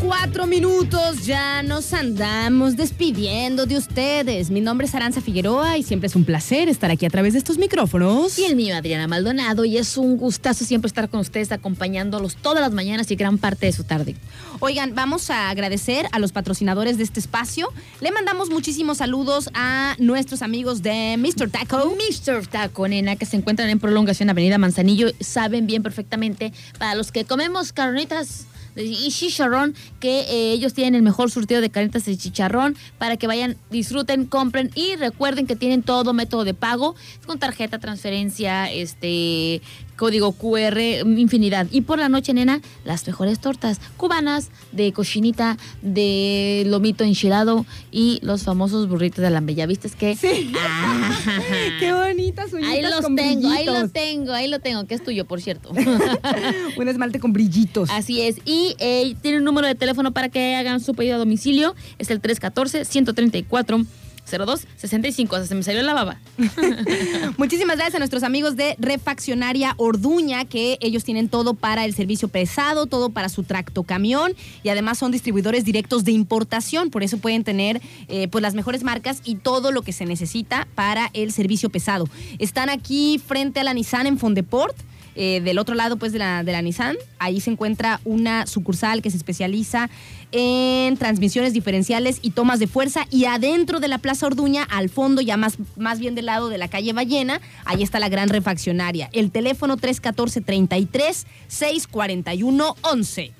Cuatro minutos. Ya nos andamos despidiendo de ustedes. Mi nombre es Aranza Figueroa y siempre es un placer estar aquí a través de estos micrófonos. Y el mío, Adriana Maldonado, y es un gustazo siempre estar con ustedes, acompañándolos todas las mañanas y gran parte de su tarde. Oigan, vamos a agradecer a los patrocinadores de este espacio. Le mandamos muchísimos saludos a nuestros amigos de Mr. Taco. Mr. Taco, nena, que se encuentran en prolongación Avenida Manzanillo, saben bien perfectamente, para los que comemos carnitas y chicharrón, que eh, ellos tienen el mejor surtido de carnitas de chicharrón para que vayan, disfruten, compren y recuerden que tienen todo método de pago con tarjeta, transferencia, este código QR, infinidad. Y por la noche, nena, las mejores tortas cubanas de cochinita, de lomito enchilado y los famosos burritos de alambre. ¿Ya viste que? Sí. Ah. Qué bonitas uñitas Ahí los con tengo, ahí lo tengo, ahí lo tengo, que es tuyo, por cierto. Un esmalte con brillitos. Así es. Y eh, tiene un número de teléfono para que hagan su pedido a domicilio. Es el 314-134. 0265, hasta se me salió la baba. Muchísimas gracias a nuestros amigos de Refaccionaria Orduña, que ellos tienen todo para el servicio pesado, todo para su tractocamión y además son distribuidores directos de importación, por eso pueden tener eh, pues las mejores marcas y todo lo que se necesita para el servicio pesado. Están aquí frente a la Nissan en Fondeport. Eh, del otro lado pues de la, de la Nissan, ahí se encuentra una sucursal que se especializa en transmisiones diferenciales y tomas de fuerza y adentro de la Plaza Orduña, al fondo, ya más, más bien del lado de la calle Ballena, ahí está la gran refaccionaria. El teléfono 314-33-641-11.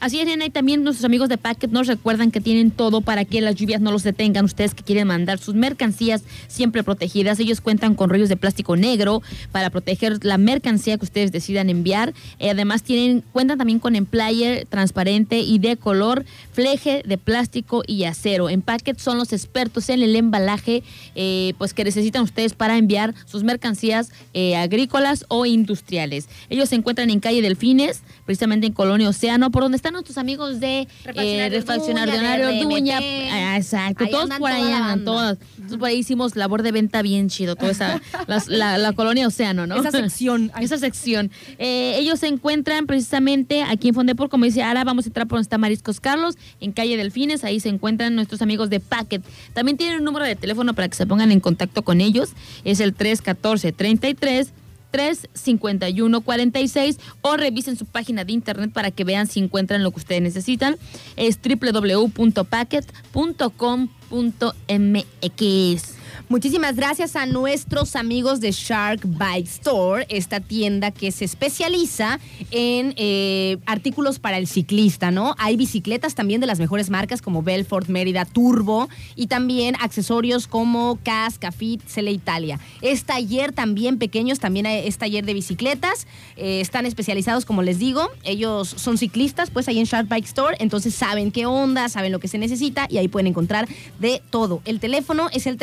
Así es, y también nuestros amigos de Packet nos recuerdan que tienen todo para que las lluvias no los detengan. Ustedes que quieren mandar sus mercancías siempre protegidas, ellos cuentan con rollos de plástico negro para proteger la mercancía que ustedes decidan enviar. Eh, además, tienen, cuentan también con emplayer transparente y de color, fleje de plástico y acero. En Packet son los expertos en el embalaje eh, pues que necesitan ustedes para enviar sus mercancías eh, agrícolas o industriales. Ellos se encuentran en calle Delfines, precisamente en Colonia Océano, por donde están nuestros amigos de Refaccionario eh, Refaccionario Orduña. Ah, exacto, Ahí todos por ahí andan, todos. Entonces por ahí hicimos labor de venta bien chido, toda esa, las- la, la Colonia Océano, ¿no? Esa sección. Esa sección. Eh, ellos se encuentran precisamente aquí en Fondepor, como dice Ara, vamos a entrar por donde está Mariscos Carlos, en calle Delfines, ahí se encuentran nuestros amigos de Packet. También tienen un número de teléfono para que se pongan en contacto con ellos, es el 314 33 351 46 o revisen su página de internet para que vean si encuentran lo que ustedes necesitan. Es www.packet.com.mx. Muchísimas gracias a nuestros amigos de Shark Bike Store, esta tienda que se especializa en eh, artículos para el ciclista, ¿no? Hay bicicletas también de las mejores marcas como Belfort, Mérida, Turbo y también accesorios como CAS, Cafit, Cele Italia. Es taller también pequeños, también es taller de bicicletas, eh, están especializados como les digo, ellos son ciclistas, pues ahí en Shark Bike Store, entonces saben qué onda, saben lo que se necesita y ahí pueden encontrar de todo. El teléfono es el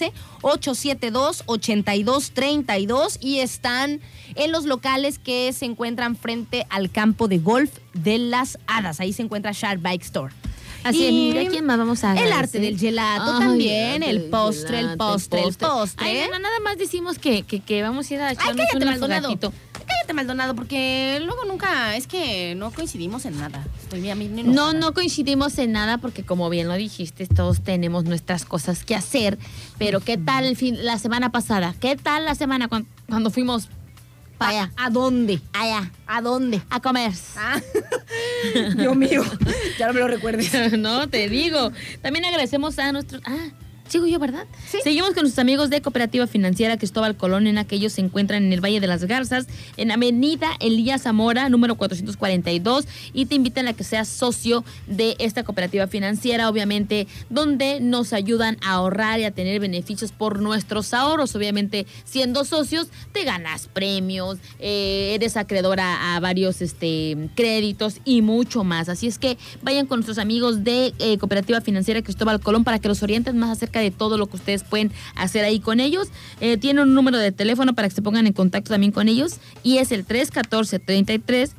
314-872-8232 y están en los locales que se encuentran frente al campo de golf de las hadas. Ahí se encuentra Shark Bike Store. Así es, Y mira quién más vamos a El agradecer? arte del gelato Ay, también, el postre, el postre, el postre. Ay, no, nada más decimos que, que, que vamos a ir a Ay, echarnos cállate, un fogatito. Maldonado, porque luego nunca, es que no coincidimos en nada. Estoy a mí ni No, no coincidimos en nada porque como bien lo dijiste, todos tenemos nuestras cosas que hacer. Pero ¿qué tal el fin, la semana pasada? ¿Qué tal la semana cuan- cuando, fuimos para allá? ¿A dónde? Allá, ¿A dónde? a comer. Ah, Dios mío, ya no me lo recuerdes. no, te digo. También agradecemos a nuestros... Ah, Sigo yo, ¿verdad? Sí. Seguimos con nuestros amigos de Cooperativa Financiera Cristóbal Colón, en aquellos se encuentran en el Valle de las Garzas, en Avenida Elías Zamora, número 442, y te invitan a que seas socio de esta cooperativa financiera, obviamente, donde nos ayudan a ahorrar y a tener beneficios por nuestros ahorros. Obviamente, siendo socios, te ganas premios, eh, eres acreedora a varios este, créditos y mucho más. Así es que vayan con nuestros amigos de eh, Cooperativa Financiera Cristóbal Colón para que los orienten más acerca de todo lo que ustedes pueden hacer ahí con ellos. Eh, tienen un número de teléfono para que se pongan en contacto también con ellos y es el 314 33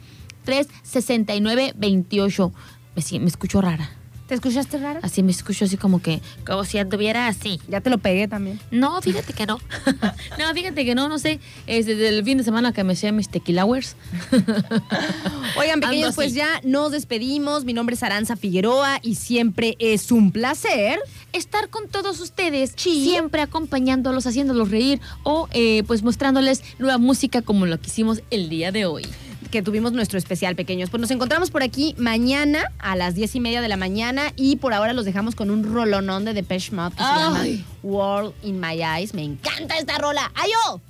369 28. Me, me escucho rara. ¿Te escuchaste rara? Así me escucho así como que, como si anduviera así. Ya te lo pegué también. No, fíjate que no. no, fíjate que no, no sé. Es desde el fin de semana que me sé mis tequilawers. Oigan, Ando pequeños, así. pues ya nos despedimos. Mi nombre es Aranza Figueroa y siempre es un placer. Estar con todos ustedes, siempre acompañándolos, haciéndolos reír o eh, pues mostrándoles nueva música como lo que hicimos el día de hoy. Que tuvimos nuestro especial, pequeños. Pues nos encontramos por aquí mañana a las diez y media de la mañana y por ahora los dejamos con un rolonón de Depeche Mode que se llama. World in My Eyes. Me encanta esta rola. ¡Ayo!